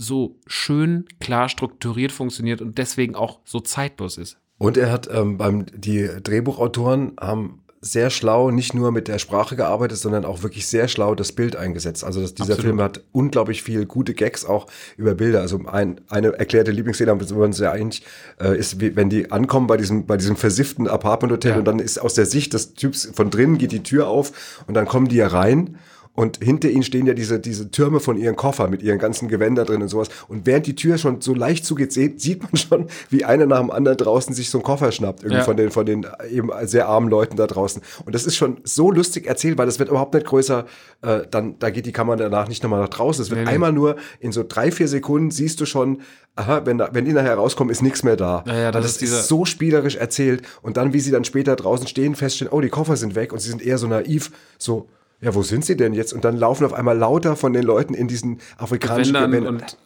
so schön, klar strukturiert funktioniert und deswegen auch so zeitlos ist. Und er hat ähm, beim, die Drehbuchautoren haben sehr schlau nicht nur mit der Sprache gearbeitet, sondern auch wirklich sehr schlau das Bild eingesetzt. Also das, dieser Absolut. Film hat unglaublich viel gute Gags auch über Bilder. Also ein, eine erklärte Lieblingsszene, sind wir uns ja einig, äh, ist, wie, wenn die ankommen bei diesem, bei diesem versifften Apartment-Hotel Ja. und dann ist aus der Sicht des Typs von drinnen geht die Tür auf und dann kommen die ja rein und hinter ihnen stehen ja diese, diese Türme von ihren Koffer mit ihren ganzen Gewändern drin und sowas. Und während die Tür schon so leicht zugeht, sieht, man schon, wie einer nach dem anderen draußen sich so einen Koffer schnappt, irgendwie Ja. von den, von den eben sehr armen Leuten da draußen. Und das ist schon so lustig erzählt, weil das wird überhaupt nicht größer, äh, dann, da geht die Kamera danach nicht nochmal nach draußen. Es wird Nee, nee. einmal nur in so drei, vier Sekunden siehst du schon, aha, wenn, da, wenn die nachher rauskommen, ist nichts mehr da. Ja, ja, das Und ist dieser- so spielerisch erzählt. Und dann, wie sie dann später draußen stehen, feststellen, oh, die Koffer sind weg und sie sind eher so naiv, so, ja, wo sind sie denn jetzt? Und dann laufen auf einmal lauter von den Leuten in diesen afrikanischen Gewändern und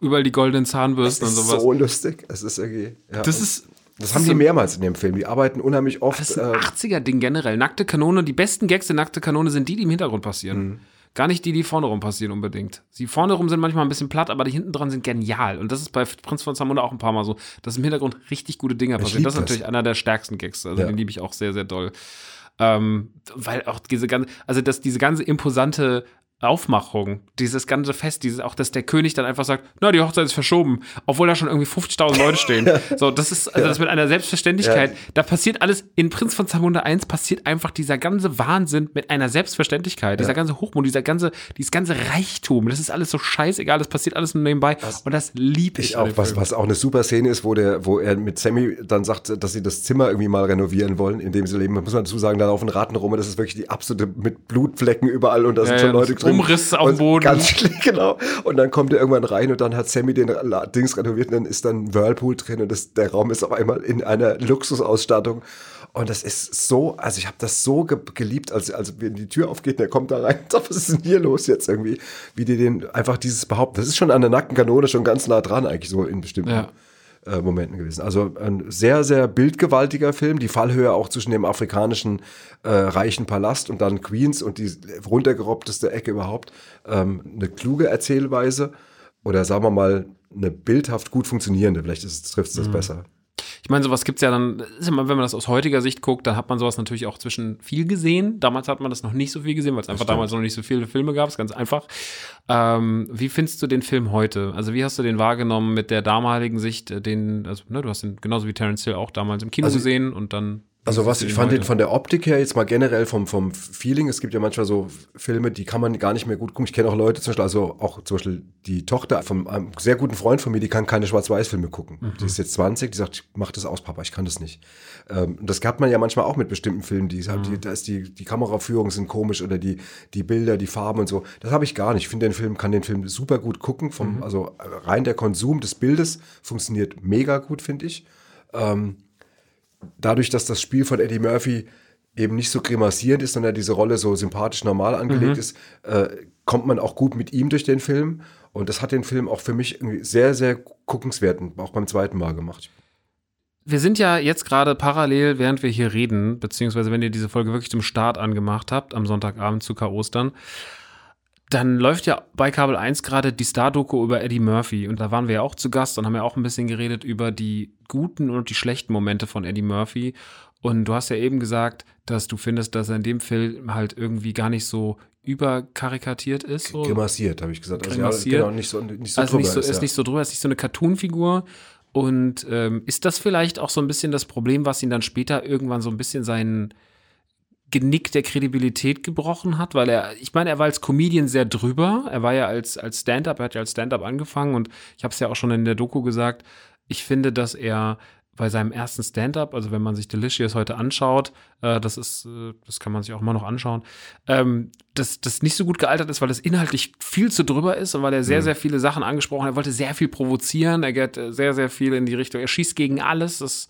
überall die goldenen Zahnbürsten und sowas. so lustig. Es ist irgendwie, ja. das ist das haben die mehrmals in dem Film. Die arbeiten unheimlich oft. Das ist ein äh, 80er-Ding generell. Nackte Kanone, die besten Gags in Nackte Kanone sind die, die im Hintergrund passieren. Mhm. Gar nicht die, die vorne rum passieren unbedingt. Die vorne rum sind manchmal ein bisschen platt, aber die hinten dran sind genial. Und das ist bei Prinz von Zamunda auch ein paar Mal so, dass im Hintergrund richtig gute Dinge passieren. Das ist das. natürlich einer der stärksten Gags. Also Ja. den liebe ich auch sehr, sehr doll. Ähm, weil auch diese ganze, also dass diese ganze imposante Aufmachung, dieses ganze Fest, dieses auch, dass der König dann einfach sagt, na, die Hochzeit ist verschoben, obwohl da schon irgendwie 50.000 Leute stehen. So, das ist, also das mit einer Selbstverständlichkeit, Ja. da passiert alles, in Prinz von Zamunda 1 passiert einfach dieser ganze Wahnsinn mit einer Selbstverständlichkeit, dieser ganze Hochmut, dieser ganze, dieses ganze Reichtum, das ist alles so scheißegal, das passiert alles nur nebenbei und das liebe ich. Ich auch, was, was auch eine super Szene ist, wo, der, wo er mit Sammy dann sagt, dass sie das Zimmer irgendwie mal renovieren wollen, in dem sie leben. Muss man dazu sagen, da laufen Ratten rum und das ist wirklich die absolute mit Blutflecken überall und da sind Ja, schon ja, Leute drin. Umriss auf dem Und Boden. Ganz genau. Und dann kommt er irgendwann rein und dann hat Sammy den Dings renoviert und dann ist dann ein Whirlpool drin und das, der Raum ist auf einmal in einer Luxusausstattung. Und das ist so, also ich habe das so ge geliebt, als, als wenn die Tür aufgeht und er kommt da rein. und sagt, Was ist denn hier los jetzt irgendwie? Wie die den einfach dieses behaupten. Das ist schon an der nackten Kanone schon ganz nah dran, eigentlich so in bestimmten Ja. Äh, Momenten gewesen. Also ein sehr, sehr bildgewaltiger Film. Die Fallhöhe auch zwischen dem afrikanischen äh, reichen Palast und dann Queens und die runtergerobbteste Ecke überhaupt. Ähm, eine kluge Erzählweise oder sagen wir mal eine bildhaft gut funktionierende. Vielleicht trifft es das besser. Ich meine, sowas gibt's ja dann, ist ja mal, wenn man das aus heutiger Sicht guckt, dann hat man sowas natürlich auch zwischen viel gesehen. Damals hat man das noch nicht so viel gesehen, weil es einfach stimmt. damals noch nicht so viele Filme gab, ist ganz einfach. Ähm, wie findest du den Film heute? Also wie hast du den wahrgenommen mit der damaligen Sicht, äh, den, also ne, du hast den genauso wie Terence Hill auch damals im Kino Also- gesehen und dann. Also was, ich fand den von der Optik her jetzt mal generell vom, vom Feeling, es gibt ja manchmal so Filme, die kann man gar nicht mehr gut gucken. Ich kenne auch Leute, zum Beispiel, also auch zum Beispiel die Tochter von einem sehr guten Freund von mir, die kann keine Schwarz-Weiß-Filme gucken. Die ist jetzt 20, die sagt, mach das aus, Papa, ich kann das nicht. Ähm, das hat man ja manchmal auch mit bestimmten Filmen, die, die da ist die, die Kameraführungen sind komisch oder die, die Bilder, die Farben und so. Das habe ich gar nicht. Ich finde den Film, kann den Film super gut gucken. Vom, Also rein der Konsum des Bildes funktioniert mega gut, finde ich dadurch, dass das Spiel von Eddie Murphy eben nicht so grimassierend ist, sondern diese Rolle so sympathisch normal angelegt Mhm. ist, äh, kommt man auch gut mit ihm durch den Film. Und das hat den Film auch für mich irgendwie sehr, sehr guckenswert, auch beim zweiten Mal gemacht. Wir sind ja jetzt gerade parallel, während wir hier reden, beziehungsweise wenn ihr diese Folge wirklich zum Start angemacht habt, am Sonntagabend zu Ostern, dann läuft ja bei Kabel 1 gerade die Star-Doku über Eddie Murphy. Und da waren wir ja auch zu Gast und haben ja auch ein bisschen geredet über die guten und die schlechten Momente von Eddie Murphy. Und du hast ja eben gesagt, dass du findest, dass er in dem Film halt irgendwie gar nicht so überkarikatiert ist. So. Grimassiert, habe ich gesagt. Also, Grimassiert. Ja, genau, nicht so, nicht so also nicht so, drüber ist, ja. nicht so drüber, ist nicht so eine Cartoon-Figur. Und ähm, ist das vielleicht auch so ein bisschen das Problem, was ihn dann später irgendwann so ein bisschen seinen Genick der Kredibilität gebrochen hat? Weil er, ich meine, er war als Comedian sehr drüber. Er war ja als, als Stand-up, er hat ja als Stand-up angefangen und ich habe es ja auch schon in der Doku gesagt. Ich finde, dass er bei seinem ersten Stand-up, also wenn man sich Delicious heute anschaut, äh, das ist, äh, das kann man sich auch immer noch anschauen, ähm, dass das nicht so gut gealtert ist, weil es inhaltlich viel zu drüber ist und weil er sehr, sehr viele Sachen angesprochen hat. Er wollte sehr viel provozieren, er geht äh, sehr, sehr viel in die Richtung, er schießt gegen alles, das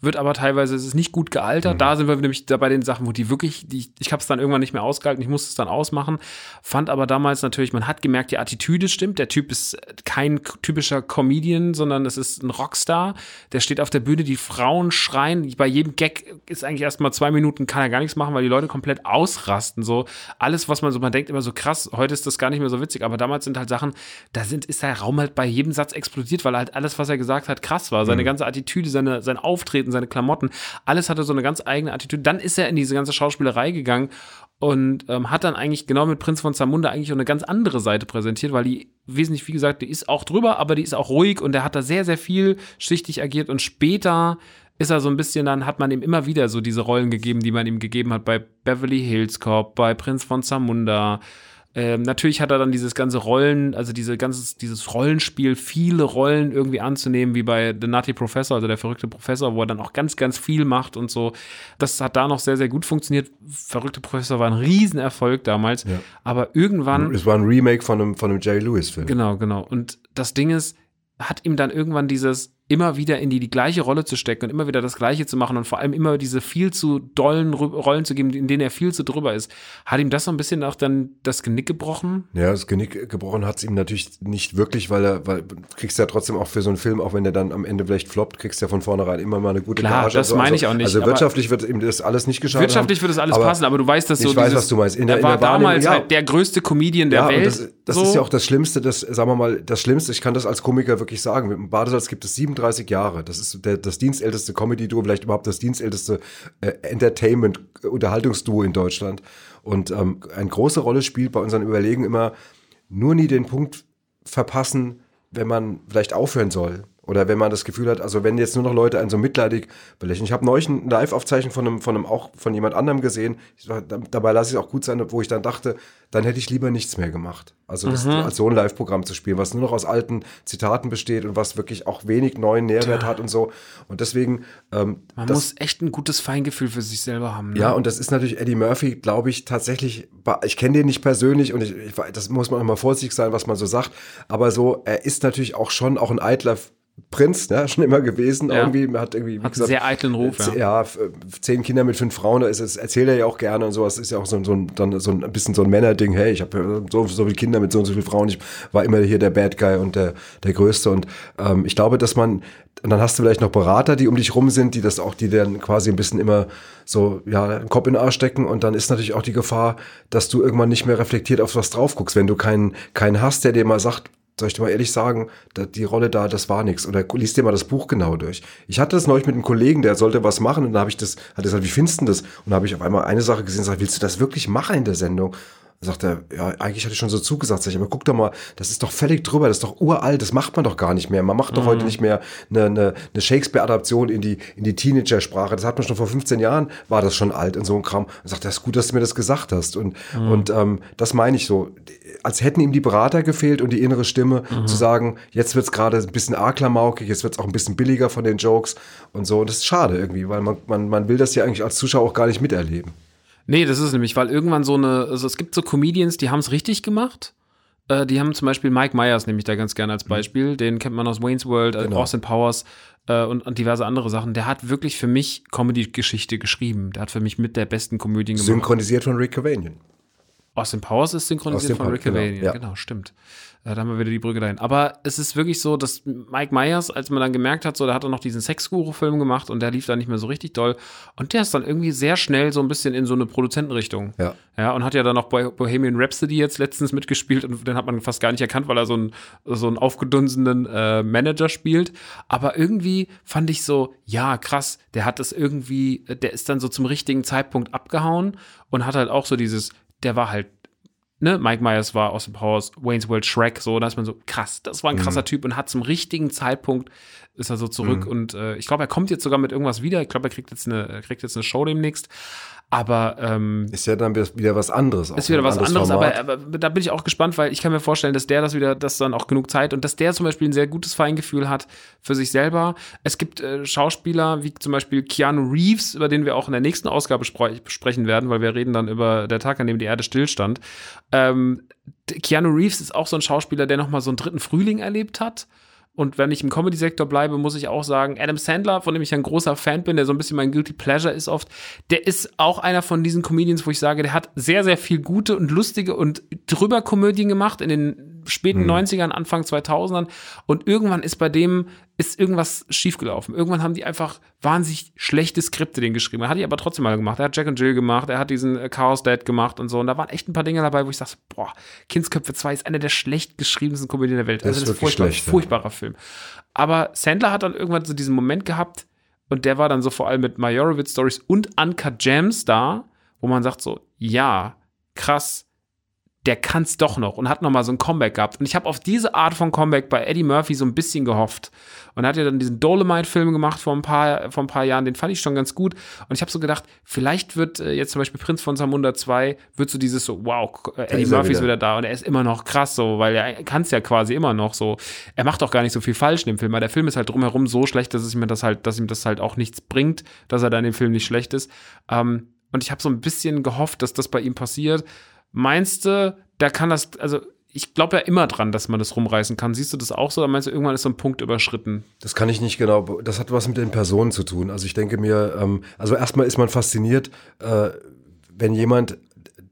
wird aber teilweise, es ist nicht gut gealtert. Da sind wir nämlich da bei den Sachen, wo die wirklich, die, ich habe es dann irgendwann nicht mehr ausgehalten, ich musste es dann ausmachen. Fand aber damals natürlich, man hat gemerkt, die Attitüde stimmt. Der Typ ist kein typischer Comedian, sondern es ist ein Rockstar. Der steht auf der Bühne, die Frauen schreien. Bei jedem Gag ist eigentlich erstmal zwei Minuten, kann er gar nichts machen, weil die Leute komplett ausrasten. So alles, was man so, man denkt immer so krass, heute ist das gar nicht mehr so witzig, aber damals sind halt Sachen, da sind, ist der Raum halt bei jedem Satz explodiert, weil halt alles, was er gesagt hat, krass war. Seine ganze Attitüde, seine, sein Auftreten, seine Klamotten, alles hatte so eine ganz eigene Attitüde. Dann ist er in diese ganze Schauspielerei gegangen und ähm, hat dann eigentlich genau mit Prinz von Zamunda eigentlich auch eine ganz andere Seite präsentiert, weil die wesentlich, wie gesagt, die ist auch drüber, aber die ist auch ruhig und der hat da sehr, sehr vielschichtig agiert und später ist er so ein bisschen, dann hat man ihm immer wieder so diese Rollen gegeben, die man ihm gegeben hat bei Beverly Hills Cop, bei Prinz von Zamunda, ähm, natürlich hat er dann dieses ganze Rollen, also diese ganzes, dieses Rollenspiel, viele Rollen irgendwie anzunehmen, wie bei The Nutty Professor, also der verrückte Professor, wo er dann auch ganz, ganz viel macht und so. Das hat da noch sehr, sehr gut funktioniert. Verrückte Professor war ein Riesenerfolg damals. Ja. Aber irgendwann. Es war ein Remake von einem, von einem Jerry Lewis-Film. Genau, genau. Und das Ding ist, hat ihm dann irgendwann dieses immer wieder in die, die gleiche Rolle zu stecken und immer wieder das Gleiche zu machen und vor allem immer diese viel zu dollen Rollen zu geben, in denen er viel zu drüber ist. Hat ihm das so ein bisschen auch dann das Genick gebrochen? Ja, das Genick gebrochen hat es ihm natürlich nicht wirklich, weil er, weil du kriegst ja trotzdem auch für so einen Film, auch wenn der dann am Ende vielleicht floppt, kriegst du ja von vornherein immer mal eine gute Klar, Gage. das so. meine ich auch nicht. Also wirtschaftlich wird ihm das alles nicht geschadet Wirtschaftlich wird das alles passen, aber du weißt, dass so Ich weiß, was du meinst. In der, er war damals ja. halt der größte Comedian der ja, Welt. das, das so. ist ja auch das Schlimmste, das, sagen wir mal, das Schlimmste, ich kann das als Komiker wirklich sagen, mit dem Badesalz gibt es 37 Jahre. Das ist der, das dienstälteste Comedy-Duo, vielleicht überhaupt das dienstälteste äh, Entertainment-Unterhaltungsduo in Deutschland. Und ähm, eine große Rolle spielt bei unseren Überlegen immer, nur nie den Punkt verpassen, wenn man vielleicht aufhören soll. Oder wenn man das Gefühl hat, also wenn jetzt nur noch Leute einen so mitleidig belächeln. Ich habe neulich ein Live-Aufzeichen von einem, von einem auch von jemand anderem gesehen. War, dabei lasse ich es auch gut sein, wo ich dann dachte, dann hätte ich lieber nichts mehr gemacht. Also das, mhm. als so ein Live-Programm zu spielen, was nur noch aus alten Zitaten besteht und was wirklich auch wenig neuen Nährwert ja. hat und so. Und deswegen. Ähm, man das, muss echt ein gutes Feingefühl für sich selber haben. Ne? Ja, und das ist natürlich Eddie Murphy, glaube ich, tatsächlich. Ich kenne den nicht persönlich und ich, ich, das muss man auch mal vorsichtig sein, was man so sagt. Aber so, er ist natürlich auch schon auch ein eitler Prinz, ne, schon immer gewesen. Ja. Irgendwie hat irgendwie wie hat gesagt, einen sehr eitlen Ruf. Ja. ja, zehn Kinder mit fünf Frauen, das, das erzählt er ja auch gerne und sowas. Ist ja auch so, so, ein, dann so ein bisschen so ein Männerding. Hey, ich habe so, so viele Kinder mit so und so vielen Frauen. Ich war immer hier der Bad Guy und der, der Größte. Und ähm, ich glaube, dass man, und dann hast du vielleicht noch Berater, die um dich rum sind, die das auch, die dann quasi ein bisschen immer so, ja, einen Kopf in den Arsch stecken. Und dann ist natürlich auch die Gefahr, dass du irgendwann nicht mehr reflektiert auf was drauf guckst. Wenn du keinen, keinen hast, der dir mal sagt, soll ich dir mal ehrlich sagen, die Rolle da, das war nichts. Oder liest dir mal das Buch genau durch. Ich hatte das neulich mit einem Kollegen, der sollte was machen und da habe ich das, hat er gesagt, wie findest du das? Und habe ich auf einmal eine Sache gesehen und gesagt, willst du das wirklich machen in der Sendung? Sagt er, ja, eigentlich hatte ich schon so zugesagt. Sag ich, aber guck doch mal, das ist doch völlig drüber, das ist doch uralt, das macht man doch gar nicht mehr. Man macht doch mhm. heute nicht mehr eine, eine, eine Shakespeare-Adaption in die, in die Teenager-Sprache. Das hat man schon vor 15 Jahren, war das schon alt in so einem Kram. Er sagt, das ist gut, dass du mir das gesagt hast. Und, mhm. und ähm, das meine ich so, als hätten ihm die Berater gefehlt und die innere Stimme, mhm. zu sagen, jetzt wird's gerade ein bisschen arglamaukig, jetzt wird's auch ein bisschen billiger von den Jokes und so. Und das ist schade irgendwie, weil man, man, man will das ja eigentlich als Zuschauer auch gar nicht miterleben. Nee, das ist nämlich, weil irgendwann so eine, also es gibt so Comedians, die haben es richtig gemacht. Äh, die haben zum Beispiel Mike Myers, nehme ich da ganz gerne als mhm. Beispiel. Mhm. Den kennt man aus Wayne's World, äh, genau. Austin Powers äh, und, und, diverse andere Sachen. Der hat wirklich für mich Comedy-Geschichte geschrieben. Der hat für mich mit der besten Komödien gemacht. Synchronisiert von Rick Cavanian. Austin Powers ist synchronisiert von Rick Cavanian, genau, ja. genau, stimmt. Äh, da haben wir wieder die Brücke dahin. Aber es ist wirklich so, dass Mike Myers, als man dann gemerkt hat, so, da hat er noch diesen Sexguru-Film gemacht und der lief da nicht mehr so richtig doll. Und der ist dann irgendwie sehr schnell so ein bisschen in so eine Produzentenrichtung. Ja. Ja, und hat ja dann noch bei Bohemian Rhapsody jetzt letztens mitgespielt und den hat man fast gar nicht erkannt, weil er so einen, so einen aufgedunsenen äh, Manager spielt. Aber irgendwie fand ich so, ja, krass, der hat das irgendwie, der ist dann so zum richtigen Zeitpunkt abgehauen und hat halt auch so dieses, der war halt ne, Mike Myers war aus dem Haus, Wayne's World Shrek, so, da ist man so, krass, das war ein krasser mhm. Typ und hat zum richtigen Zeitpunkt ist er so zurück mhm. und äh, ich glaube, er kommt jetzt sogar mit irgendwas wieder. Ich glaube, er kriegt jetzt eine, er kriegt jetzt eine Show demnächst. Aber ähm, ist ja dann wieder was anderes. Ist wieder was anderes, aber, aber, da bin ich auch gespannt, weil ich kann mir vorstellen, dass der das wieder, dass dann auch genug Zeit und dass der zum Beispiel ein sehr gutes Feingefühl hat für sich selber. Es gibt äh, Schauspieler wie zum Beispiel Keanu Reeves, über den wir auch in der nächsten Ausgabe spre sprechen werden, weil wir reden dann über der Tag, an dem die Erde stillstand. Ähm, Keanu Reeves ist auch so ein Schauspieler, der nochmal so einen dritten Frühling erlebt hat. Und wenn ich im Comedy-Sektor bleibe, muss ich auch sagen, Adam Sandler, von dem ich ein großer Fan bin, der so ein bisschen mein Guilty Pleasure ist oft, der ist auch einer von diesen Comedians, wo ich sage, der hat sehr, sehr viel gute und lustige und drüber Komödien gemacht in den späten mhm. 90ern, Anfang 2000ern. Und irgendwann ist bei dem, ist irgendwas schiefgelaufen. Irgendwann haben die einfach wahnsinnig schlechte Skripte den geschrieben. Er hat die aber trotzdem mal gemacht. Er hat Jack and Jill gemacht, er hat diesen äh, Chaos Dad gemacht und so. Und da waren echt ein paar Dinge dabei, wo ich sage, boah, Kindsköpfe 2 ist einer der schlecht geschriebensten Komödien der Welt. Das also das ist furchtbar, schlecht, furchtbarer ja. Film. Aber Sandler hat dann irgendwann so diesen Moment gehabt, und der war dann so vor allem mit Majorowitz Stories und Uncut Gems da, wo man sagt so, ja, krass, der kann es doch noch und hat noch mal so ein Comeback gehabt. Und ich habe auf diese Art von Comeback bei Eddie Murphy so ein bisschen gehofft. Und er hat ja dann diesen Dolomite-Film gemacht vor ein, paar, vor ein paar Jahren, den fand ich schon ganz gut. Und ich habe so gedacht, vielleicht wird äh, jetzt zum Beispiel Prinz von Zamunda 2, wird so dieses so, wow, äh, Eddie ist Murphy ist wieder. wieder da und er ist immer noch krass so, weil er kann es ja quasi immer noch so. Er macht auch gar nicht so viel falsch in dem Film, weil der Film ist halt drumherum so schlecht, dass es ihm das halt, dass ihm das halt auch nichts bringt, dass er da in dem Film nicht schlecht ist. Ähm, und ich habe so ein bisschen gehofft, dass das bei ihm passiert. Meinst du, da kann das, also ich glaube ja immer dran, dass man das rumreißen kann. Siehst du das auch so oder meinst du, irgendwann ist so ein Punkt überschritten? Das kann ich nicht genau. Das hat was mit den Personen zu tun. Also ich denke mir, ähm, also erstmal ist man fasziniert, äh, wenn jemand,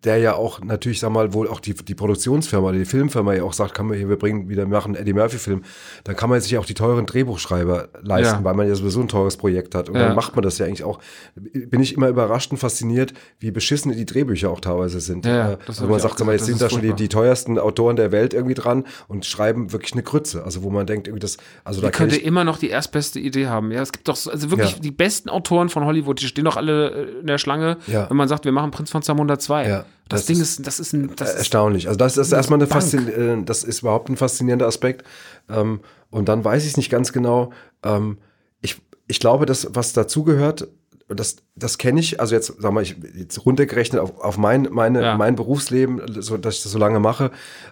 der ja auch natürlich, sag mal, wohl auch die, die Produktionsfirma, die Filmfirma ja auch sagt, kann man hier, wir bringen wieder, machen einen Eddie Murphy-Film, dann kann man sich auch die teuren Drehbuchschreiber leisten, Ja. weil man ja sowieso ein teures Projekt hat. Und Ja. dann macht man das ja eigentlich auch. Bin ich immer überrascht und fasziniert, wie beschissen die Drehbücher auch teilweise sind. Ja, ja, also man sagt, mal, jetzt gesagt, sind da schon die, die teuersten Autoren der Welt irgendwie dran und schreiben wirklich eine Grütze. Also wo man denkt, irgendwie das, also da Die kenn könnte immer noch die erstbeste Idee haben. Ja, es gibt doch so, also wirklich Ja. die besten Autoren von Hollywood, die stehen doch alle äh, in der Schlange, Ja. wenn man sagt, wir machen Prinz von Zamunda 2. Ja, das, das Ding ist- das ist ein, das erstaunlich. Also das ist erstmal eine. Faszin äh, das ist überhaupt ein faszinierender Aspekt. Ähm, und dann weiß ich es nicht ganz genau. Ähm, ich, ich glaube, dass was dazugehört, das, das kenne ich, also jetzt, sag mal, ich jetzt runtergerechnet auf, auf mein, meine, Ja. mein Berufsleben, so, dass ich das so lange mache,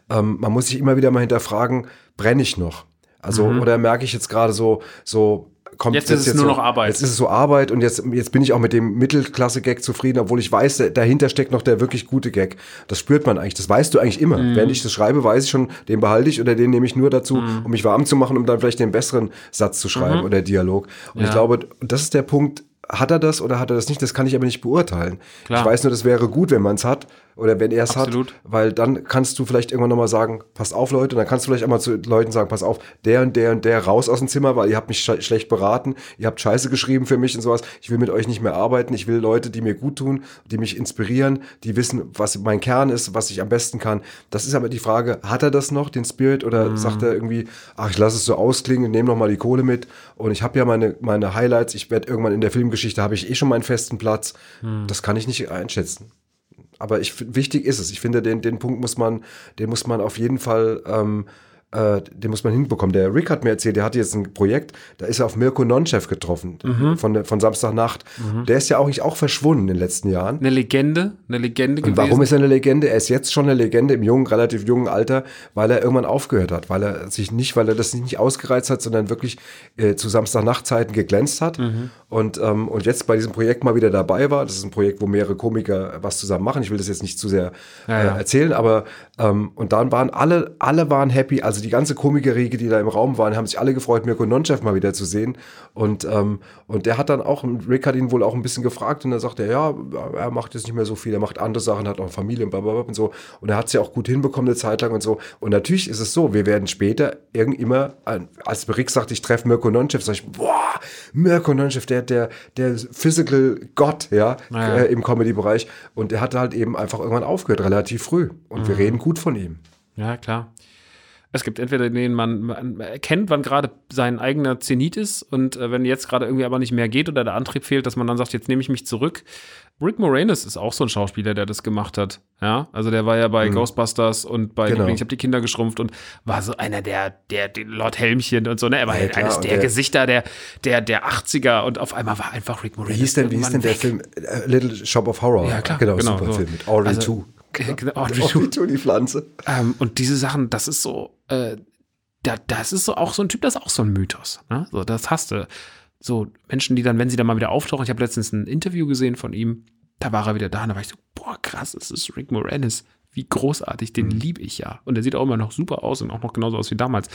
ähm, man muss sich immer wieder mal hinterfragen, brenne ich noch? Also, oder merke ich jetzt gerade so, so, kommt Mhm. Jetzt ist es nur so, noch Arbeit. Jetzt ist es so Arbeit und jetzt, jetzt bin ich auch mit dem Mittelklasse-Gag zufrieden, obwohl ich weiß, da- dahinter steckt noch der wirklich gute Gag. Das spürt man eigentlich, das weißt du eigentlich immer. Mhm. Während ich das schreibe, weiß ich schon, den behalte ich oder den nehme ich nur dazu, um mich warm zu machen, um dann vielleicht den besseren Satz zu schreiben oder Dialog. Und Mhm. Ja. ich glaube, das ist der Punkt, hat er das oder hat er das nicht? Das kann ich aber nicht beurteilen. Klar. Ich weiß nur, das wäre gut, wenn man es hat oder wenn er es hat, weil dann kannst du vielleicht irgendwann nochmal sagen, passt auf Leute, und dann kannst du vielleicht auch mal zu Leuten sagen, pass auf, der und der und der raus aus dem Zimmer, weil ihr habt mich sch schlecht beraten, ihr habt Scheiße geschrieben für mich und sowas, ich will mit euch nicht mehr arbeiten, ich will Leute, die mir gut tun, die mich inspirieren, die wissen, was mein Kern ist, was ich am besten kann. Das ist aber die Frage, hat er das noch, den Spirit, oder Mhm. sagt er irgendwie, ach, ich lasse es so ausklingen, nehme noch mal die Kohle mit und ich habe ja meine, meine Highlights, ich werde irgendwann in der Filmgeschichte, habe ich eh schon meinen festen Platz. Mhm. Das kann ich nicht einschätzen. Aber ich, wichtig ist es. Ich finde, den, den Punkt muss man, den muss man auf jeden Fall, ähm, äh, den muss man hinbekommen. Der Rick hat mir erzählt, der hatte jetzt ein Projekt, da ist er auf Mirko Nonchev getroffen, Mhm. von, von Samstagnacht. Der ist ja auch, auch verschwunden in den letzten Jahren. eine Legende, eine Legende Und warum ist er eine Legende? Er ist jetzt schon eine Legende im jungen, relativ jungen Alter, weil er irgendwann aufgehört hat, weil er sich nicht, weil er das nicht ausgereizt hat, sondern wirklich äh, zu Samstagnachtzeiten geglänzt hat und, ähm, und jetzt bei diesem Projekt mal wieder dabei war. Das ist ein Projekt, wo mehrere Komiker was zusammen machen. Ich will das jetzt nicht zu sehr Ja, ja. Äh, erzählen, aber ähm, und dann waren alle, alle waren happy, also die ganze Komikerriege, die da im Raum waren, haben sich alle gefreut, Mirko Nonchev mal wieder zu sehen und, ähm, und der hat dann auch, Rick hat ihn wohl auch ein bisschen gefragt und dann sagt er, ja, er macht jetzt nicht mehr so viel, er macht andere Sachen, hat auch Familie und blablabla und so und er hat es ja auch gut hinbekommen eine Zeit lang und so und natürlich ist es so, wir werden später irgend immer, als Rick sagt, ich treffe Mirko Nonchev, sag ich, boah, Mirko Nonchev, der, der, der Physical Gott, ja, Ja. Äh, im Comedy-Bereich und der hat halt eben einfach irgendwann aufgehört, relativ früh und Mhm. wir reden gut von ihm. Ja, klar. Es gibt entweder den man, man erkennt, wann gerade sein eigener Zenit ist und äh, wenn jetzt gerade irgendwie aber nicht mehr geht oder der Antrieb fehlt, dass man dann sagt, jetzt nehme ich mich zurück. Rick Moranis ist auch so ein Schauspieler, der das gemacht hat. Ja, also der war ja bei Ghostbusters und bei Mhm. Genau. Ich habe die Kinder geschrumpft und war so einer der, der, der Lord Helmchen und so, ne? Er war Ja, halt klar, eines der, der- Gesichter der, der, der 80er und auf einmal war einfach Rick Moranis. Wie hieß denn, wie hieß denn der weg. Film? Äh, Little Shop of Horror. Ja, klar, Genau, genau, super so. Film mit Audrey Also, 2. Genau, Audrey Audrey 2. 2, die Pflanze. Ähm, und diese Sachen, das ist so, äh, da, das ist so auch so ein Typ, das ist auch so ein Mythos. Ne? So, das hast du. So Menschen, die dann, wenn sie dann mal wieder auftauchen, ich habe letztens ein Interview gesehen von ihm, da war er wieder da und da war ich so, boah, krass, das ist Rick Moranis. Wie großartig, den liebe ich ja. Und der sieht auch immer noch super aus und auch noch genauso aus wie damals.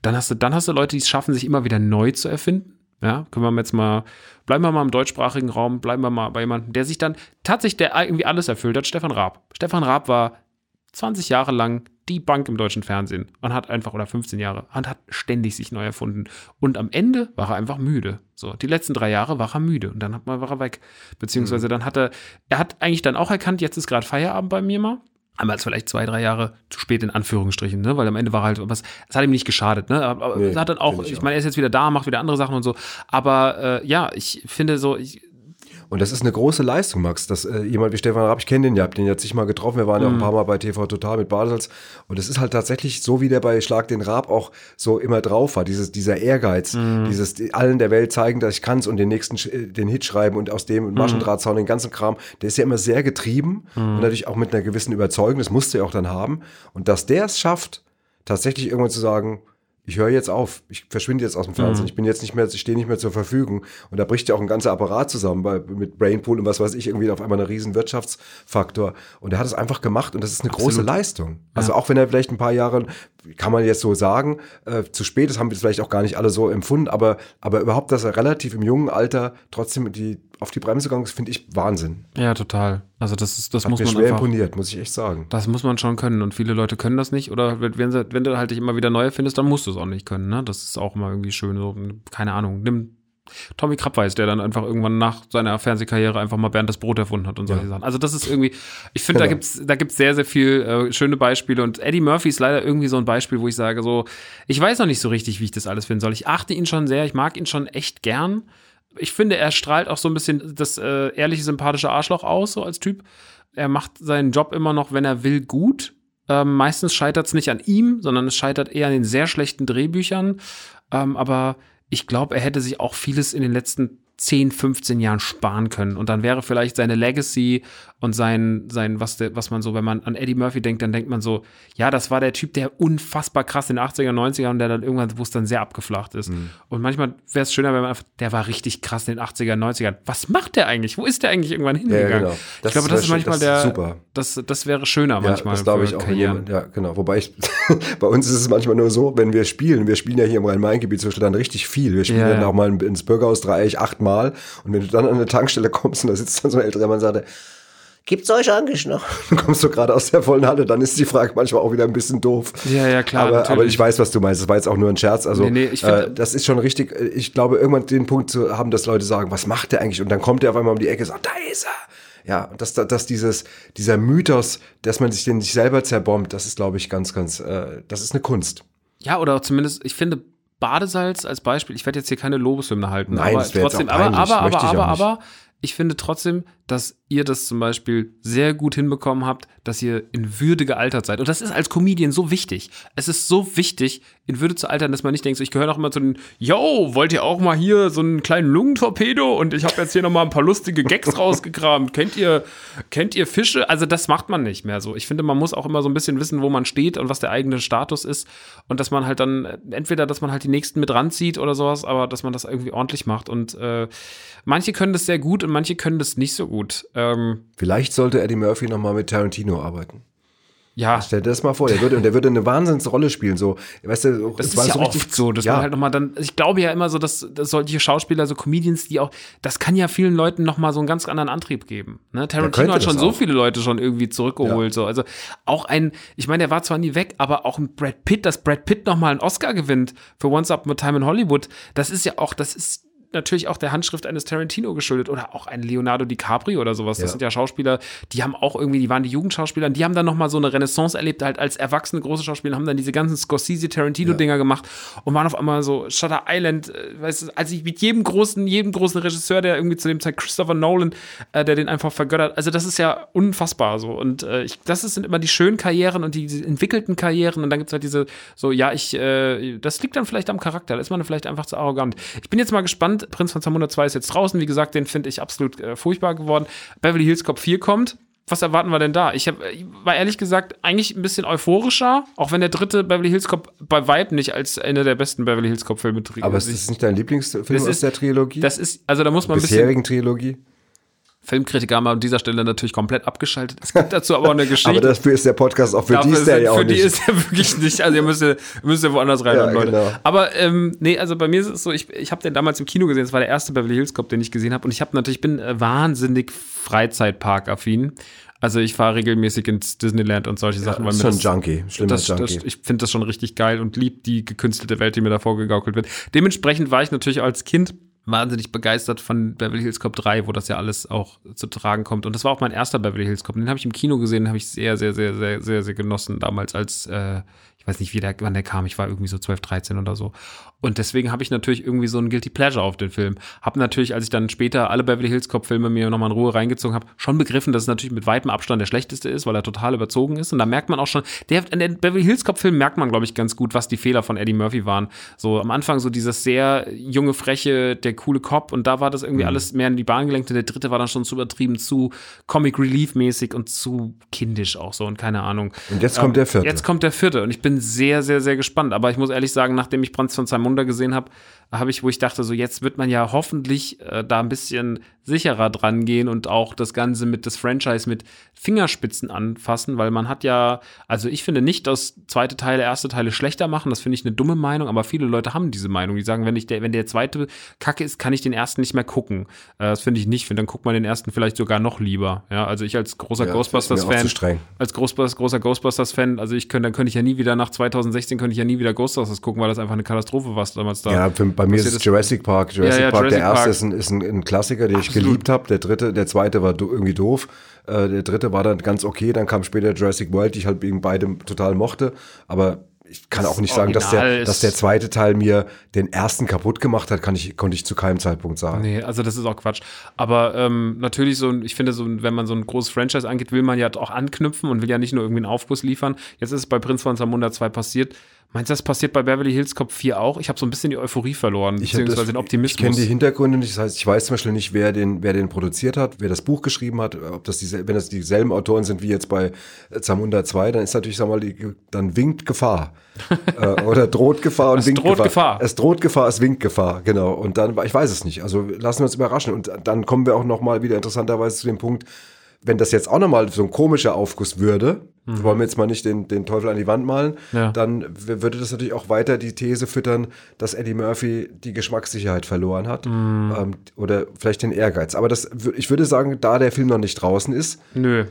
Dann hast du, dann hast du Leute, die es schaffen, sich immer wieder neu zu erfinden. Ja, können wir jetzt mal, bleiben wir mal im deutschsprachigen Raum, bleiben wir mal bei jemandem, der sich dann tatsächlich, der irgendwie alles erfüllt hat, Stefan Raab. Stefan Raab war 20 Jahre lang die Bank im deutschen Fernsehen und hat einfach, oder 15 Jahre, und hat ständig sich neu erfunden. Und am Ende war er einfach müde. So, die letzten drei Jahre war er müde und dann hat man, war er weg. Beziehungsweise dann hat er, er hat eigentlich dann auch erkannt, jetzt ist gerade Feierabend bei mir mal. Einmal als vielleicht zwei, drei Jahre zu spät in Anführungsstrichen, ne? weil am Ende war halt was, es hat ihm nicht geschadet, ne? Aber Nee, hat dann auch, ich ich meine, er ist jetzt wieder da, macht wieder andere Sachen und so. Aber äh, ja, ich finde so, ich, Und das ist eine große Leistung, Max. Dass äh, jemand wie Stefan Raab, ich kenne den ja, hab den ja sich mal getroffen. Wir waren ja auch ein Mhm. paar Mal bei TV Total mit Badesalz. Und es ist halt tatsächlich so, wie der bei Schlag den Raab auch so immer drauf war. Dieses, dieser Ehrgeiz, Mhm. dieses die, allen der Welt zeigen, dass ich kann's und den nächsten, äh, den Hit schreiben und aus Mhm. dem Maschendrahtzaun, den ganzen Kram. Der ist ja immer sehr getrieben und natürlich auch mit einer gewissen Überzeugung. Das musste er auch dann haben. Und dass der es schafft, tatsächlich irgendwann zu sagen, ich höre jetzt auf, ich verschwinde jetzt aus dem Fernsehen, ich bin jetzt nicht mehr, ich stehe nicht mehr zur Verfügung. Und da bricht ja auch ein ganzer Apparat zusammen, bei, mit Brainpool und was weiß ich, irgendwie auf einmal ein riesen Wirtschaftsfaktor. Und er hat es einfach gemacht und das ist eine große Leistung. Also auch wenn er vielleicht ein paar Jahre, kann man jetzt so sagen, äh, zu spät, das haben wir vielleicht auch gar nicht alle so empfunden, aber, aber überhaupt, dass er relativ im jungen Alter trotzdem die, auf die Bremse gegangen ist, finde ich Wahnsinn. Ja, total. Also das ist, das Hat muss mir man schwer einfach. imponiert, muss ich echt sagen. Das muss man schon können und viele Leute können das nicht oder wenn, wenn, sie- wenn du halt dich immer wieder neu findest, dann musst du es auch nicht können. Ne? Das ist auch immer irgendwie schön. So, keine Ahnung. Nimm Tommy Krabweis, der dann einfach irgendwann nach seiner Fernsehkarriere einfach mal Bernd das Brot erfunden hat und solche Sachen. Also das ist irgendwie, ich finde, da Genau. gibt's da gibt's sehr, sehr viel äh, schöne Beispiele und Eddie Murphy ist leider irgendwie so ein Beispiel, wo ich sage so, ich weiß noch nicht so richtig, wie ich das alles finden soll. Ich achte ihn schon sehr, ich mag ihn schon echt gern. Ich finde, er strahlt auch so ein bisschen das äh, ehrliche, sympathische Arschloch aus, so als Typ. Er macht seinen Job immer noch, wenn er will, gut. Ähm, meistens scheitert es nicht an ihm, sondern es scheitert eher an den sehr schlechten Drehbüchern. Ähm, aber ich glaube, er hätte sich auch vieles in den letzten 10, 15 Jahren sparen können. Und dann wäre vielleicht seine Legacy und sein, sein was, der, was man so, wenn man an Eddie Murphy denkt, dann denkt man so, ja, das war der Typ, der unfassbar krass in den 80er, 90er und der dann irgendwann, wo es dann sehr abgeflacht ist. Mhm. Und manchmal wäre es schöner, wenn man einfach, der war richtig krass in den 80er, 90ern. Was macht der eigentlich? Wo ist der eigentlich irgendwann hingegangen? genau. Ich glaube, das ist manchmal das ist der, super. Das, das wäre schöner Ja, manchmal das glaube ich auch. jemand- Ja, genau. Wobei ich, bei uns ist es manchmal nur so, wenn wir spielen, wir spielen ja hier im Rhein-Main-Gebiet zwischen dann richtig viel. Wir spielen Ja, dann ja. auch mal ins Bürgerhaus-Dreieck achtmal. Und wenn du dann an eine Tankstelle kommst und da sitzt dann so ein älterer Mann und sagt, gibt's euch eigentlich noch? Dann kommst du gerade aus der vollen Halle, dann ist die Frage manchmal auch wieder ein bisschen doof. Ja, ja, klar, Aber, aber ich weiß, was du meinst. Das war jetzt auch nur ein Scherz. Also, Nee, nee, ich find- äh, das ist schon richtig. Ich glaube, irgendwann den Punkt zu haben, dass Leute sagen, was macht der eigentlich? Und dann kommt er auf einmal um die Ecke und sagt, da ist er. Ja, und dass, dass dieses, dieser Mythos, dass man sich den nicht selber zerbombt, das ist, glaube ich, ganz, ganz, äh, das ist eine Kunst. Ja, oder zumindest, ich finde Badesalz als Beispiel, ich werde jetzt hier keine Lobeshymne halten, Nein, aber das wär jetzt trotzdem, auch aber, aber, aber, ich auch aber, nicht. aber, ich finde trotzdem, dass ihr das zum Beispiel sehr gut hinbekommen habt, dass ihr in Würde gealtert seid. Und das ist als Comedian so wichtig. Es ist so wichtig, in Würde zu altern, dass man nicht denkt, so, ich gehöre noch immer zu den, yo, wollt ihr auch mal hier so einen kleinen Lungentorpedo? Und ich habe jetzt hier noch mal ein paar lustige Gags rausgekramt. Kennt ihr, kennt ihr Fische? Also das macht man nicht mehr so. Ich finde, man muss auch immer so ein bisschen wissen, wo man steht und was der eigene Status ist. Und dass man halt dann, entweder, dass man halt die Nächsten mit ranzieht oder sowas, aber dass man das irgendwie ordentlich macht. Und äh, manche können das sehr gut und manche können das nicht so gut. Ähm, Vielleicht sollte Eddie Murphy nochmal mit Tarantino arbeiten. ja, Stell dir das mal vor, der würde, und der würde eine Wahnsinnsrolle spielen, so, weißt du, Das ist war ja so richtig- oft so, dass ja, man halt nochmal dann, ich glaube ja immer so, dass, dass solche Schauspieler, so Comedians, die auch, das kann ja vielen Leuten nochmal so einen ganz anderen Antrieb geben. Ne? Tarantino hat schon so viele Leute schon irgendwie zurückgeholt. Ja. So. Also auch ein, ich meine, der war zwar nie weg, aber auch ein Brad Pitt, dass Brad Pitt nochmal einen Oscar gewinnt für Once Upon a Time in Hollywood, das ist ja auch, das ist natürlich auch der Handschrift eines Tarantino geschuldet oder auch ein Leonardo DiCaprio oder sowas. Das Ja. sind ja Schauspieler, die haben auch irgendwie, die waren die Jugendschauspieler, und die haben dann noch mal so eine Renaissance erlebt, halt als erwachsene große Schauspieler, haben dann diese ganzen Scorsese-Tarantino-Dinger gemacht und waren auf einmal so Shutter Island, äh, weißt du, als ich mit jedem großen, jedem großen Regisseur, der irgendwie zu dem Zeit Christopher Nolan, äh, der den einfach vergöttert, also das ist ja unfassbar so und äh, ich, das sind immer die schönen Karrieren und die, die entwickelten Karrieren und dann gibt's halt diese, so, ja, ich, äh, das liegt dann vielleicht am Charakter, da ist man vielleicht einfach zu arrogant. Ich bin jetzt mal gespannt, Prinz von Zamunda 2 ist jetzt draußen, wie gesagt, den finde ich absolut äh, furchtbar geworden. Beverly Hills Cop 4 kommt. Was erwarten wir denn da? Ich, hab, war ehrlich gesagt eigentlich ein bisschen euphorischer, auch wenn der dritte Beverly Hills Cop bei Vibe nicht als einer der besten Beverly Hills Cop Filme trägt. aber es ist nicht dein Lieblingsfilm Das aus ist- der Trilogie? das ist, also da muss man ein bisschen Trilogie? Filmkritiker haben an dieser Stelle natürlich komplett abgeschaltet. Es gibt dazu aber auch eine Geschichte. Aber dafür ist der Podcast auch für Dafür die ist der ja auch für die nicht. ist er wirklich nicht. Also ihr müsst, ihr müsst ja woanders rein, Ja, Leute. genau. Aber ähm, nee, also bei mir ist es so, ich, ich habe den damals im Kino gesehen. Das war der erste Beverly Hills Cop, den ich gesehen habe. Und ich habe natürlich, ich bin äh, wahnsinnig Freizeitpark-affin. Also ich fahre regelmäßig ins Disneyland und solche Sachen. das ist schon Junkie, schlimmer das, Junkie. Das, ich finde das schon richtig geil und lieb die gekünstelte Welt, die mir da vorgegaukelt wird. Dementsprechend war ich natürlich als Kind wahnsinnig begeistert von Beverly Hills Cop 3, wo das ja alles auch zu tragen kommt. Und das war auch mein erster Beverly Hills Cop. Den habe ich im Kino gesehen, habe ich sehr, sehr, sehr, sehr, sehr, sehr genossen damals als, äh, Ich weiß nicht, wie der, wann der kam. Ich war irgendwie so 12, 13 oder so. Und deswegen habe ich natürlich irgendwie so ein Guilty Pleasure auf den Film. Hab natürlich, als ich dann später alle Beverly Hills Cop Filme mir nochmal in Ruhe reingezogen habe, schon begriffen, dass es natürlich mit weitem Abstand der schlechteste ist, weil er total überzogen ist. Und da merkt man auch schon, der, in den Beverly Hills Cop Filmen merkt man, glaube ich, ganz gut, was die Fehler von Eddie Murphy waren. So am Anfang so dieses sehr junge, freche, der coole Cop. Und da war das irgendwie alles mehr in die Bahn gelenkt. Und der dritte war dann schon zu übertrieben, zu Comic Relief mäßig und zu kindisch auch so und keine Ahnung. Und jetzt kommt der vierte. Jetzt kommt der vierte und ich bin sehr, sehr, sehr gespannt. Aber ich muss ehrlich sagen, nachdem ich Brand von Zamunda gesehen habe, habe ich, wo ich dachte, so jetzt wird man ja hoffentlich äh, da ein bisschen sicherer dran gehen und auch das Ganze mit das Franchise mit Fingerspitzen anfassen, weil man hat ja, also ich finde nicht, dass zweite Teile erste Teile schlechter machen, das finde ich eine dumme Meinung, aber viele Leute haben diese Meinung, die sagen, wenn ich der, wenn der zweite Kacke ist, kann ich den ersten nicht mehr gucken. Äh, das finde ich nicht, finde dann guckt man den ersten vielleicht sogar noch lieber. Ja, also ich als großer Ja, Ghostbusters-Fan, streng. als Großbusters, großer Ghostbusters-Fan, also ich könnte, dann könnte ich ja nie wieder nach 2016 könnte ich ja nie wieder Ghostbusters gucken, weil das einfach eine Katastrophe war damals da. Ja, für, bei mir ist es Jurassic Park. Jurassic Ja, ja, Park, Jurassic der erste Park. ist, ein, ist ein, ein Klassiker, den ich Absolut. geliebt habe. Der dritte, der zweite war do, irgendwie doof. Äh, der dritte war dann ganz okay. Dann kam später Jurassic World, die ich halt wegen beidem total mochte. Aber ich kann auch nicht sagen, dass der, dass der zweite Teil mir den ersten kaputt gemacht hat, kann ich, konnte ich zu keinem Zeitpunkt sagen. Nee, also das ist auch Quatsch. Aber ähm, natürlich so, ich finde so, wenn man so ein großes Franchise angeht, will man ja auch anknüpfen und will ja nicht nur irgendwie einen Aufguss liefern. Jetzt ist es bei Prinz von Zamunda 2 passiert. Meinst du, das passiert bei Beverly Hills Cop 4 auch? Ich habe so ein bisschen die Euphorie verloren, Ich beziehungsweise das- den Ich Optimismus. kenne die Hintergründe nicht. Das heißt, ich weiß zum Beispiel nicht, wer den, wer den produziert hat, wer das Buch geschrieben hat, ob das diese, wenn das dieselben Autoren sind wie jetzt bei äh, Zamunda 2, dann ist natürlich, sag mal, die, dann winkt Gefahr. äh, oder droht Gefahr und Es winkt droht Gefahr. Gefahr. Es droht Gefahr, es winkt Gefahr, genau. Und dann, ich weiß es nicht. Also lassen wir uns überraschen. Und dann kommen wir auch noch mal wieder interessanterweise zu dem Punkt, wenn das jetzt auch noch mal so ein komischer Aufguss würde, wollen wir jetzt mal nicht den, den Teufel an die Wand malen, Mhm. Ja. dann würde das natürlich auch weiter die These füttern, dass Eddie Murphy die Geschmackssicherheit verloren hat Mhm. ähm, oder vielleicht den Ehrgeiz. Aber das, ich würde sagen, da der Film noch nicht draußen ist, Nö.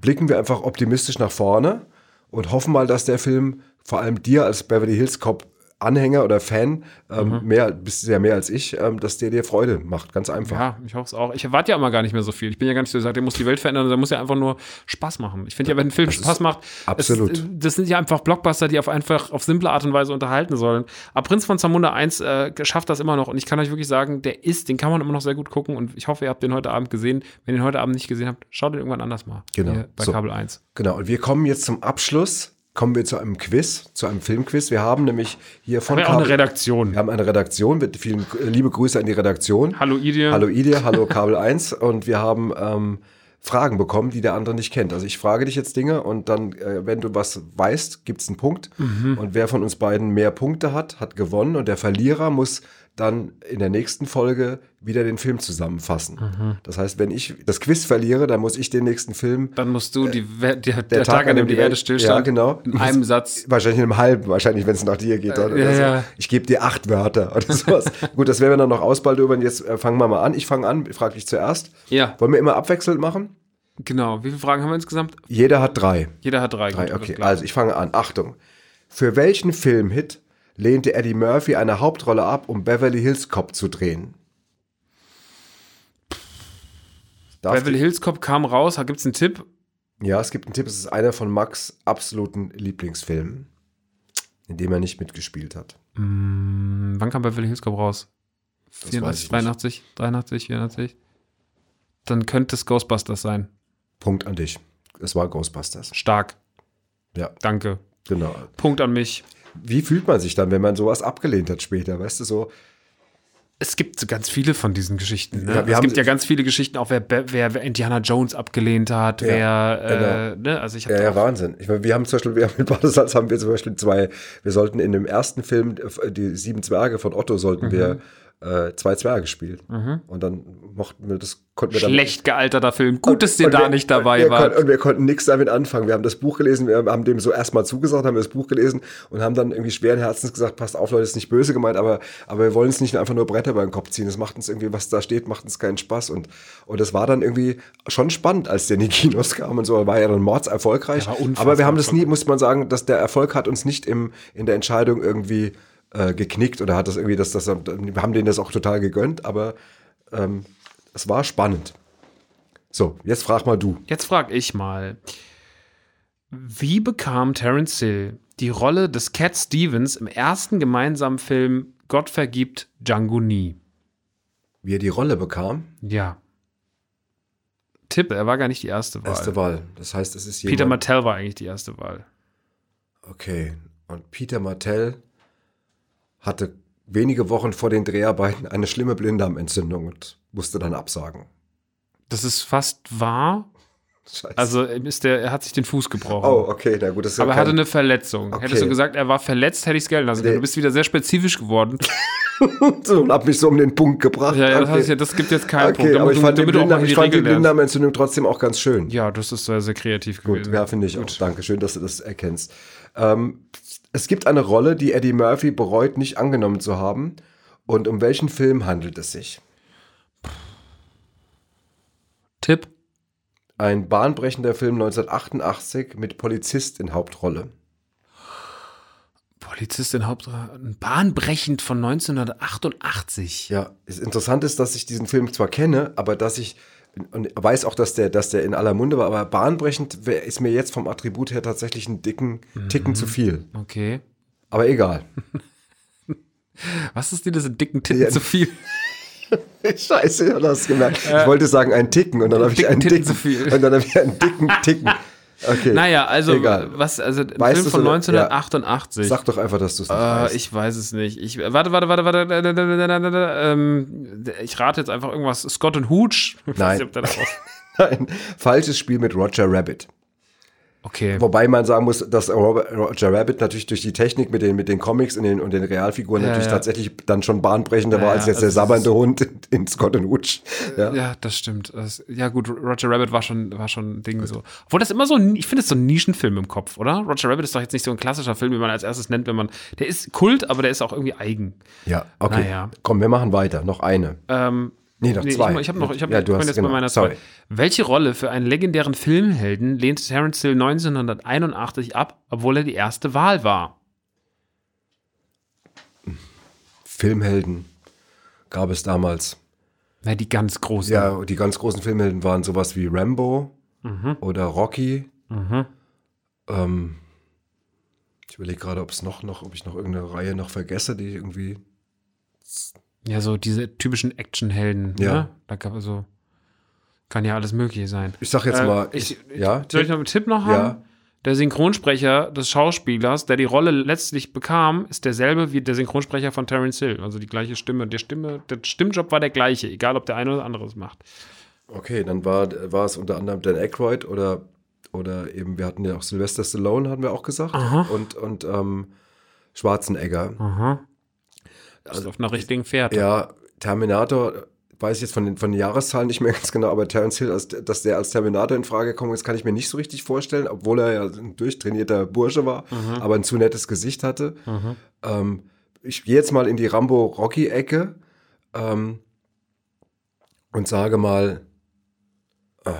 blicken wir einfach optimistisch nach vorne und hoffen mal, dass der Film vor allem dir als Beverly Hills Cop Anhänger oder Fan, ähm, Mhm. mehr, bist sehr mehr als ich, ähm, dass der dir Freude macht. Ganz einfach. Ja, ich hoffe es auch. Ich erwarte ja immer gar nicht mehr so viel. Ich bin ja gar nicht so gesagt, der muss die Welt verändern, der muss ja einfach nur Spaß machen. Ich finde ja, wenn ein Film Spaß macht, absolut. Es, das sind ja einfach Blockbuster, die auf einfach auf simple Art und Weise unterhalten sollen. Aber Prinz von Zamunda 1 äh, schafft das immer noch und ich kann euch wirklich sagen, der ist, den kann man immer noch sehr gut gucken und ich hoffe, ihr habt den heute Abend gesehen. Wenn ihr ihn heute Abend nicht gesehen habt, schaut ihn irgendwann anders mal. Genau. Bei So. Kabel 1. Genau, und wir kommen jetzt zum Abschluss, kommen wir zu einem Quiz, zu einem Filmquiz. Wir haben nämlich hier von Haben wir auch eine Redaktion. Wir haben eine Redaktion, mit vielen äh, liebe Grüße an die Redaktion. Hallo Idie. Hallo Idee, hallo Kabel 1 und wir haben ähm, Fragen bekommen, die der andere nicht kennt. Also ich frage dich jetzt Dinge und dann, äh, wenn du was weißt, gibt es einen Punkt. Mhm. Und wer von uns beiden mehr Punkte hat, hat gewonnen und der Verlierer muss dann in der nächsten Folge wieder den Film zusammenfassen. Mhm. Das heißt, wenn ich das Quiz verliere, dann muss ich den nächsten Film Dann musst du die, We- der, der, Tag, an dem die Erde stillstand, Ja, genau. in einem Satz. Wahrscheinlich in einem halben, wahrscheinlich, wenn es nach dir geht. Oder ja, so. ja. Ich gebe dir acht Wörter oder sowas. Gut, das werden wir dann noch ausbaldobern. Jetzt äh, fangen wir mal an. Ich fange an, ich frage dich zuerst. Ja, Wollen wir immer abwechselnd machen? genau. Wie viele Fragen haben wir insgesamt? Jeder hat drei. Jeder hat drei. drei Gut, okay, also ich fange an. Achtung. Für welchen Filmhit lehnte Eddie Murphy eine Hauptrolle ab, um Beverly Hills Cop zu drehen? Darf Beverly Hills Cop kam raus. Gibt es einen Tipp? Ja, es gibt einen Tipp. Es ist einer von Max' absoluten Lieblingsfilmen, in dem er nicht mitgespielt hat. Hm, wann kam Beverly Hills Cop raus? Das 84, weiß ich nicht. 83, 83, 84? Dann könnte es Ghostbusters sein. Punkt an dich. Es war Ghostbusters. Stark. Ja, Danke. genau. Punkt an mich. Wie fühlt man sich dann, wenn man sowas abgelehnt hat später? Weißt du, so, Es gibt ganz viele von diesen Geschichten. Ne? Ja, wir es gibt ja ganz viele Geschichten, auch wer, wer, wer Indiana Jones abgelehnt hat, wer, äh, ne? also ich ja, ja, Wahnsinn. Ich meine, wir haben zum Beispiel, wir haben mit Badesalz haben wir zum Beispiel zwei, wir sollten in dem ersten Film, äh, die Sieben Zwerge von Otto, sollten wir Mhm. Äh, zwei Zwerge spielen. Und dann mochten wir das, konnten wir schlecht gealterter Film. Gut, dass Und da wir- nicht dabei wart. Konnten, und wir konnten nichts damit anfangen. Wir haben das Buch gelesen, wir haben dem so erstmal zugesagt, haben das Buch gelesen und haben dann irgendwie schweren Herzens gesagt, passt auf, Leute, ist nicht böse gemeint, aber, aber wir wollen uns nicht einfach nur Bretter beim Kopf ziehen. Das macht uns irgendwie, was da steht, macht uns keinen Spaß. Und, und das war dann irgendwie schon spannend, als der in die Kinos kam und so. War ja dann war unfassbar Aber wir haben das nie, muss man sagen, dass der Erfolg hat uns nicht im, in der Entscheidung irgendwie äh, geknickt oder hat das irgendwie, das, das, wir haben denen das auch total gegönnt, aber ähm, es war spannend. So, jetzt frag mal du. Jetzt frage ich mal, wie bekam Terence Hill die Rolle des Cat Stevens im ersten gemeinsamen Film Gott vergibt Django nie? Wie er die Rolle bekam, Ja. Tipp, er war gar nicht die erste Wahl. erste Wahl. Das heißt, es ist Peter jemand. Martell war eigentlich die erste Wahl. Okay. Und Peter Martell hatte wenige Wochen vor den Dreharbeiten eine schlimme Blinddarmentzündung und musste dann absagen. Das ist fast wahr. Scheiße. Also ist der, er hat sich den Fuß gebrochen. oh, okay, na gut, das ist Aber er hatte eine Verletzung. Okay. Hättest du gesagt, er war verletzt, hätte ich es gelten lassen. Nee. Du bist wieder sehr spezifisch geworden. so, und hab mich so um den Punkt gebracht. Ja, ja, das, okay. ja, das gibt jetzt keinen okay, Punkt. aber ich fand, du Blinddarm, ich fand die. Blinddarmentzündung trotzdem auch ganz schön. Ja, das ist sehr, sehr kreativ Gut, gewesen. ja, finde ich auch. Danke, schön, dass du das erkennst. Ähm, es gibt eine Rolle, die Eddie Murphy bereut, nicht angenommen zu haben. Und um welchen Film handelt es sich? Tipp. Ein bahnbrechender Film 1988 mit Polizist in Hauptrolle. Polizist in Hauptrolle. Bahnbrechend von 1988. Ja, es interessant ist, dass ich diesen Film zwar kenne, aber dass ich und weiß auch, dass der, dass der in aller Munde war, aber bahnbrechend ist mir jetzt vom Attribut her tatsächlich einen dicken Ticken zu viel. Okay. Aber egal. Was ist dir das in dicken Titten Ja. zu viel? Scheiße, ja, du hast gemerkt. Ich wollte sagen einen Ticken und dann habe ich einen Titten dicken zu viel. und dann habe ich einen dicken Ticken. Okay. Naja, also, Egal. was, also, ein Weißt Film von oder- 1988. Sag doch einfach, dass du es nicht Äh, weißt. ich weiß es nicht. Ich, warte, warte, warte, warte. äh, äh, äh, äh, ähm, Ich rate jetzt einfach irgendwas. Scott und Hooch? Nein. nicht, ob der das auch- Ein falsches Spiel mit Roger Rabbit. Okay. Wobei man sagen muss, dass Roger Rabbit natürlich durch die Technik mit den, mit den Comics und den, und den Realfiguren Ja, natürlich ja. tatsächlich dann schon bahnbrechender Ja, war als jetzt der also sabbernde Hund in, in Scott and Hooch. Ja. Das stimmt. Das, ja, gut, Roger Rabbit war schon, war schon ein Ding so. Obwohl das immer so, ein- ich finde es so ein Nischenfilm im Kopf, oder? Roger Rabbit ist doch jetzt nicht so ein klassischer Film, wie man als erstes nennt, wenn man. Der ist Kult, aber der ist auch irgendwie eigen. ja, okay. Naja. Komm, wir machen weiter. Noch eine. Ähm, Nee, noch zwei. Ich, ich habe noch, ich habe Ja, ich hast- jetzt genau. bei meiner Sorry. zwei. Welche Rolle für einen legendären Filmhelden lehnte Terence Hill 1981 ab, obwohl er die erste Wahl war? Filmhelden gab es damals. Na, die ganz großen. Ja, die ganz großen Filmhelden waren sowas wie Rambo Mhm. oder Rocky. Ähm, ich überlege gerade, ob es noch, noch, ob ich noch irgendeine Reihe noch vergesse, die irgendwie. Ja, so diese typischen Actionhelden. Ja. Ne? Da gab es so. Kann ja alles Mögliche sein. Ich sag jetzt Äh, mal, ich- ich, ja, Soll ich noch einen Tipp noch haben? Ja. Der Synchronsprecher des Schauspielers, der die Rolle letztlich bekam, ist derselbe wie der Synchronsprecher von Terence Hill. Also die gleiche Stimme. Der, Stimme, der Stimmjob war der gleiche, egal ob der eine oder andere es macht. Okay, dann war, war es unter anderem Dan Aykroyd oder, oder eben, wir hatten ja auch Sylvester Stallone, hatten wir auch gesagt. Und, und ähm, Schwarzenegger. Aha. Das ist auf einer richtigen Fährte. Ja, Terminator, weiß ich jetzt von den, von den Jahreszahlen nicht mehr ganz genau, aber Terence Hill, als, dass der als Terminator in Frage gekommen ist, kann ich mir nicht so richtig vorstellen, obwohl er ja ein durchtrainierter Bursche war, aber ein zu nettes Gesicht hatte. Ähm, ich gehe jetzt mal in die Rambo-Rocky-Ecke ähm, und sage mal, äh,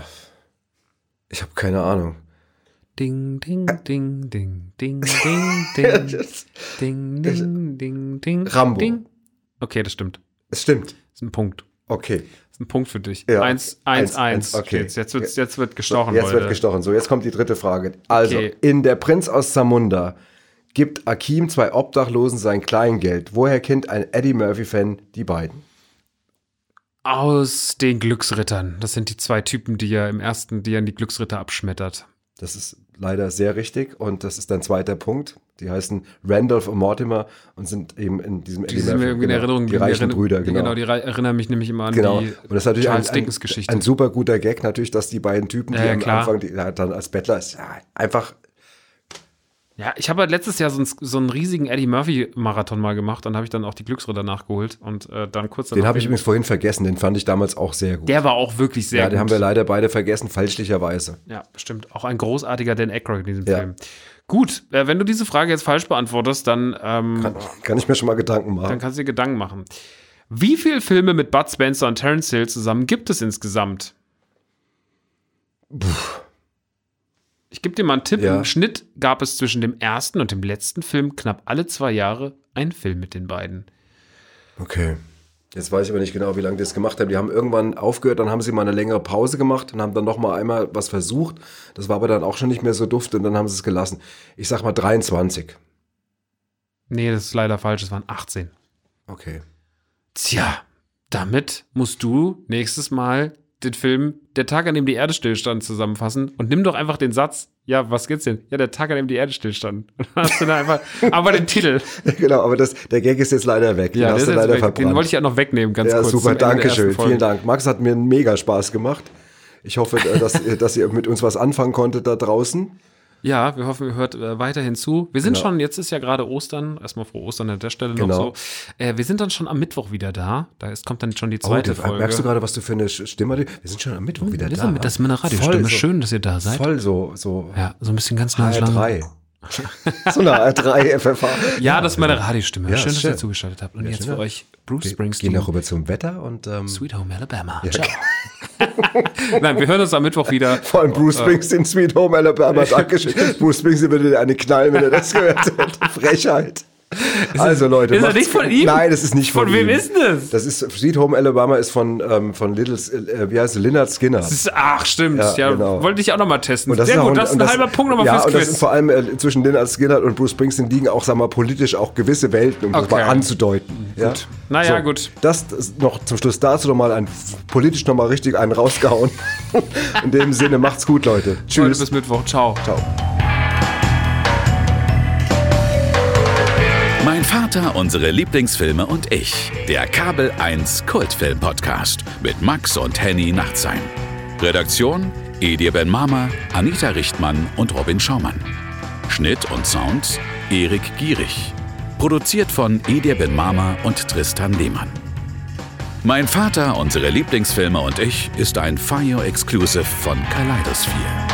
ich habe keine Ahnung. Ding, ding, ding, ding, ding, ding, ding, ding, ding, ding, ding. Rambo. Ding. Okay, das stimmt. Es stimmt. Das ist ein Punkt. Okay. Das ist ein Punkt für dich. Ja. Eins, Eins, eins, eins. okay. Jetzt, jetzt, wird, jetzt wird gestochen, Jetzt Leute. wird gestochen. So, jetzt kommt die dritte Frage. Also, Okay. in Der Prinz aus Zamunda gibt Akim zwei Obdachlosen sein Kleingeld. Woher kennt ein Eddie Murphy-Fan die beiden? Aus den Glücksrittern. Das sind die zwei Typen, die er im ersten, die er in die Glücksritter abschmettert. Das ist leider sehr richtig und das ist dein zweiter Punkt. Die heißen Randolph und Mortimer und sind eben in diesem Die sind mir irgendwie in genau, Erinnerung Die reichen erinner- Brüder, genau. Genau, die erinnern mich nämlich immer an Genau. die Und das ist natürlich Charles ein, ein, Dickens Geschichte. ein super guter Gag, natürlich, dass die beiden Typen, die Ja, ja, am. Anfang, die ja, dann als Bettler ist, einfach, Ja, ich habe halt letztes Jahr so einen, so einen riesigen Eddie Murphy-Marathon mal gemacht und habe ich dann auch die Glücksritter nachgeholt und äh, dann kurz den habe ich übrigens vorhin vergessen, den fand ich damals auch sehr gut. Der war auch wirklich sehr ja, gut. den haben wir leider beide vergessen, fälschlicherweise. Ja, bestimmt. Auch ein großartiger Dan Aykroyd in diesem Ja. Film. Gut, äh, wenn du diese Frage jetzt falsch beantwortest, dann, ähm, Kann, kann ich mir schon mal Gedanken machen. dann kannst du dir Gedanken machen. Wie viele Filme mit Bud Spencer und Terence Hill zusammen gibt es insgesamt? Ich gebe dir mal einen Tipp. Ja. Im Schnitt gab es zwischen dem ersten und dem letzten Film knapp alle zwei Jahre einen Film mit den beiden. Okay. Jetzt weiß ich aber nicht genau, wie lange die das gemacht haben. Die haben irgendwann aufgehört, dann haben sie mal eine längere Pause gemacht und haben dann noch mal einmal was versucht. Das war aber dann auch schon nicht mehr so duft und dann haben sie es gelassen. Ich sag mal 23. Nee, das ist leider falsch, es waren 18. Okay. Tja, damit musst du nächstes Mal den Film Der Tag, an dem die Erde stillstand zusammenfassen und nimm doch einfach den Satz, ja, was geht's denn? Ja, der Tag, an dem die Erde stillstand. Und dann hast du da einfach, aber den Titel. genau, aber das, der Gag ist jetzt leider weg. Den Ja, hast du leider weg. Den verbrannt. wollte ich ja noch wegnehmen, ganz ja, kurz. zum super, danke schön. Vielen Dank. Max hat mir einen mega Spaß gemacht. Ich hoffe, dass, dass ihr mit uns was anfangen konntet da draußen. Ja, wir hoffen, ihr hört äh, weiterhin zu. Wir sind Genau. schon, jetzt ist ja gerade Ostern, erstmal frohe Ostern an der Stelle Genau. noch so. Äh, wir sind dann schon am Mittwoch wieder da. Da ist, kommt dann schon die Oh, zweite da- Folge. merkst du gerade, was du für eine Stimme hast? Wir sind schon am Mittwoch wieder das, da. ist, das ist meine Radiostimme. so- Schön, dass ihr da seid. Voll so, so Ja, so ein bisschen ganz nah dran. HR3. so eine HR3 FFH. Ja, das ist meine Radiostimme. Ja, schön, dass ihr zugeschaltet habt. Und jetzt schön. für euch Bruce Wir Springsteen. gehen auch rüber zum Wetter und ähm, Sweet Home Alabama. Ciao. Nein, wir hören uns am Mittwoch wieder. vor allem Bruce Springsteen, Sweet Home Alabama. Dankeschön. Bruce Springsteen würde dir eine knallen, wenn er das gehört hätte. Frechheit. Also Leute, ist macht's nicht von gut. ihm? Nein, das ist nicht von, Von wem ihm. ist denn das? Das ist Sweet Home Alabama ist von ähm, von Little äh, wie heißt es Lynyrd Skinner. Das ist, ach, stimmt. Ja, Ja, genau. wollte ich auch noch mal testen. Und das Sehr ist auch- gut, das ist ein halber Punkt nochmal ja, fürs und das Quiz. ist vor allem äh, zwischen Lynyrd Skinner und Bruce Springsteen liegen auch, sagen wir mal, politisch auch gewisse Welten, um das Okay. mal anzudeuten. Ja? Naja, gut. Das ist noch zum Schluss dazu nochmal ein politisch nochmal richtig einen rausgehauen. In dem Sinne, macht's gut, Leute. Leute, Tschüss. bis Mittwoch. Ciao. Ciao. Mein Vater, unsere Lieblingsfilme und ich. Der Kabel 1 Kultfilm Podcast mit Max und Henny Nachtsheim. Redaktion: Edir Ben Mama, Anita Richtmann und Robin Schaumann. Schnitt und Sound: Erik Gierig. Produziert von Edir Ben Mama und Tristan Lehmann. Mein Vater, unsere Lieblingsfilme und ich ist ein Fire Exclusive von Kaleidosphere.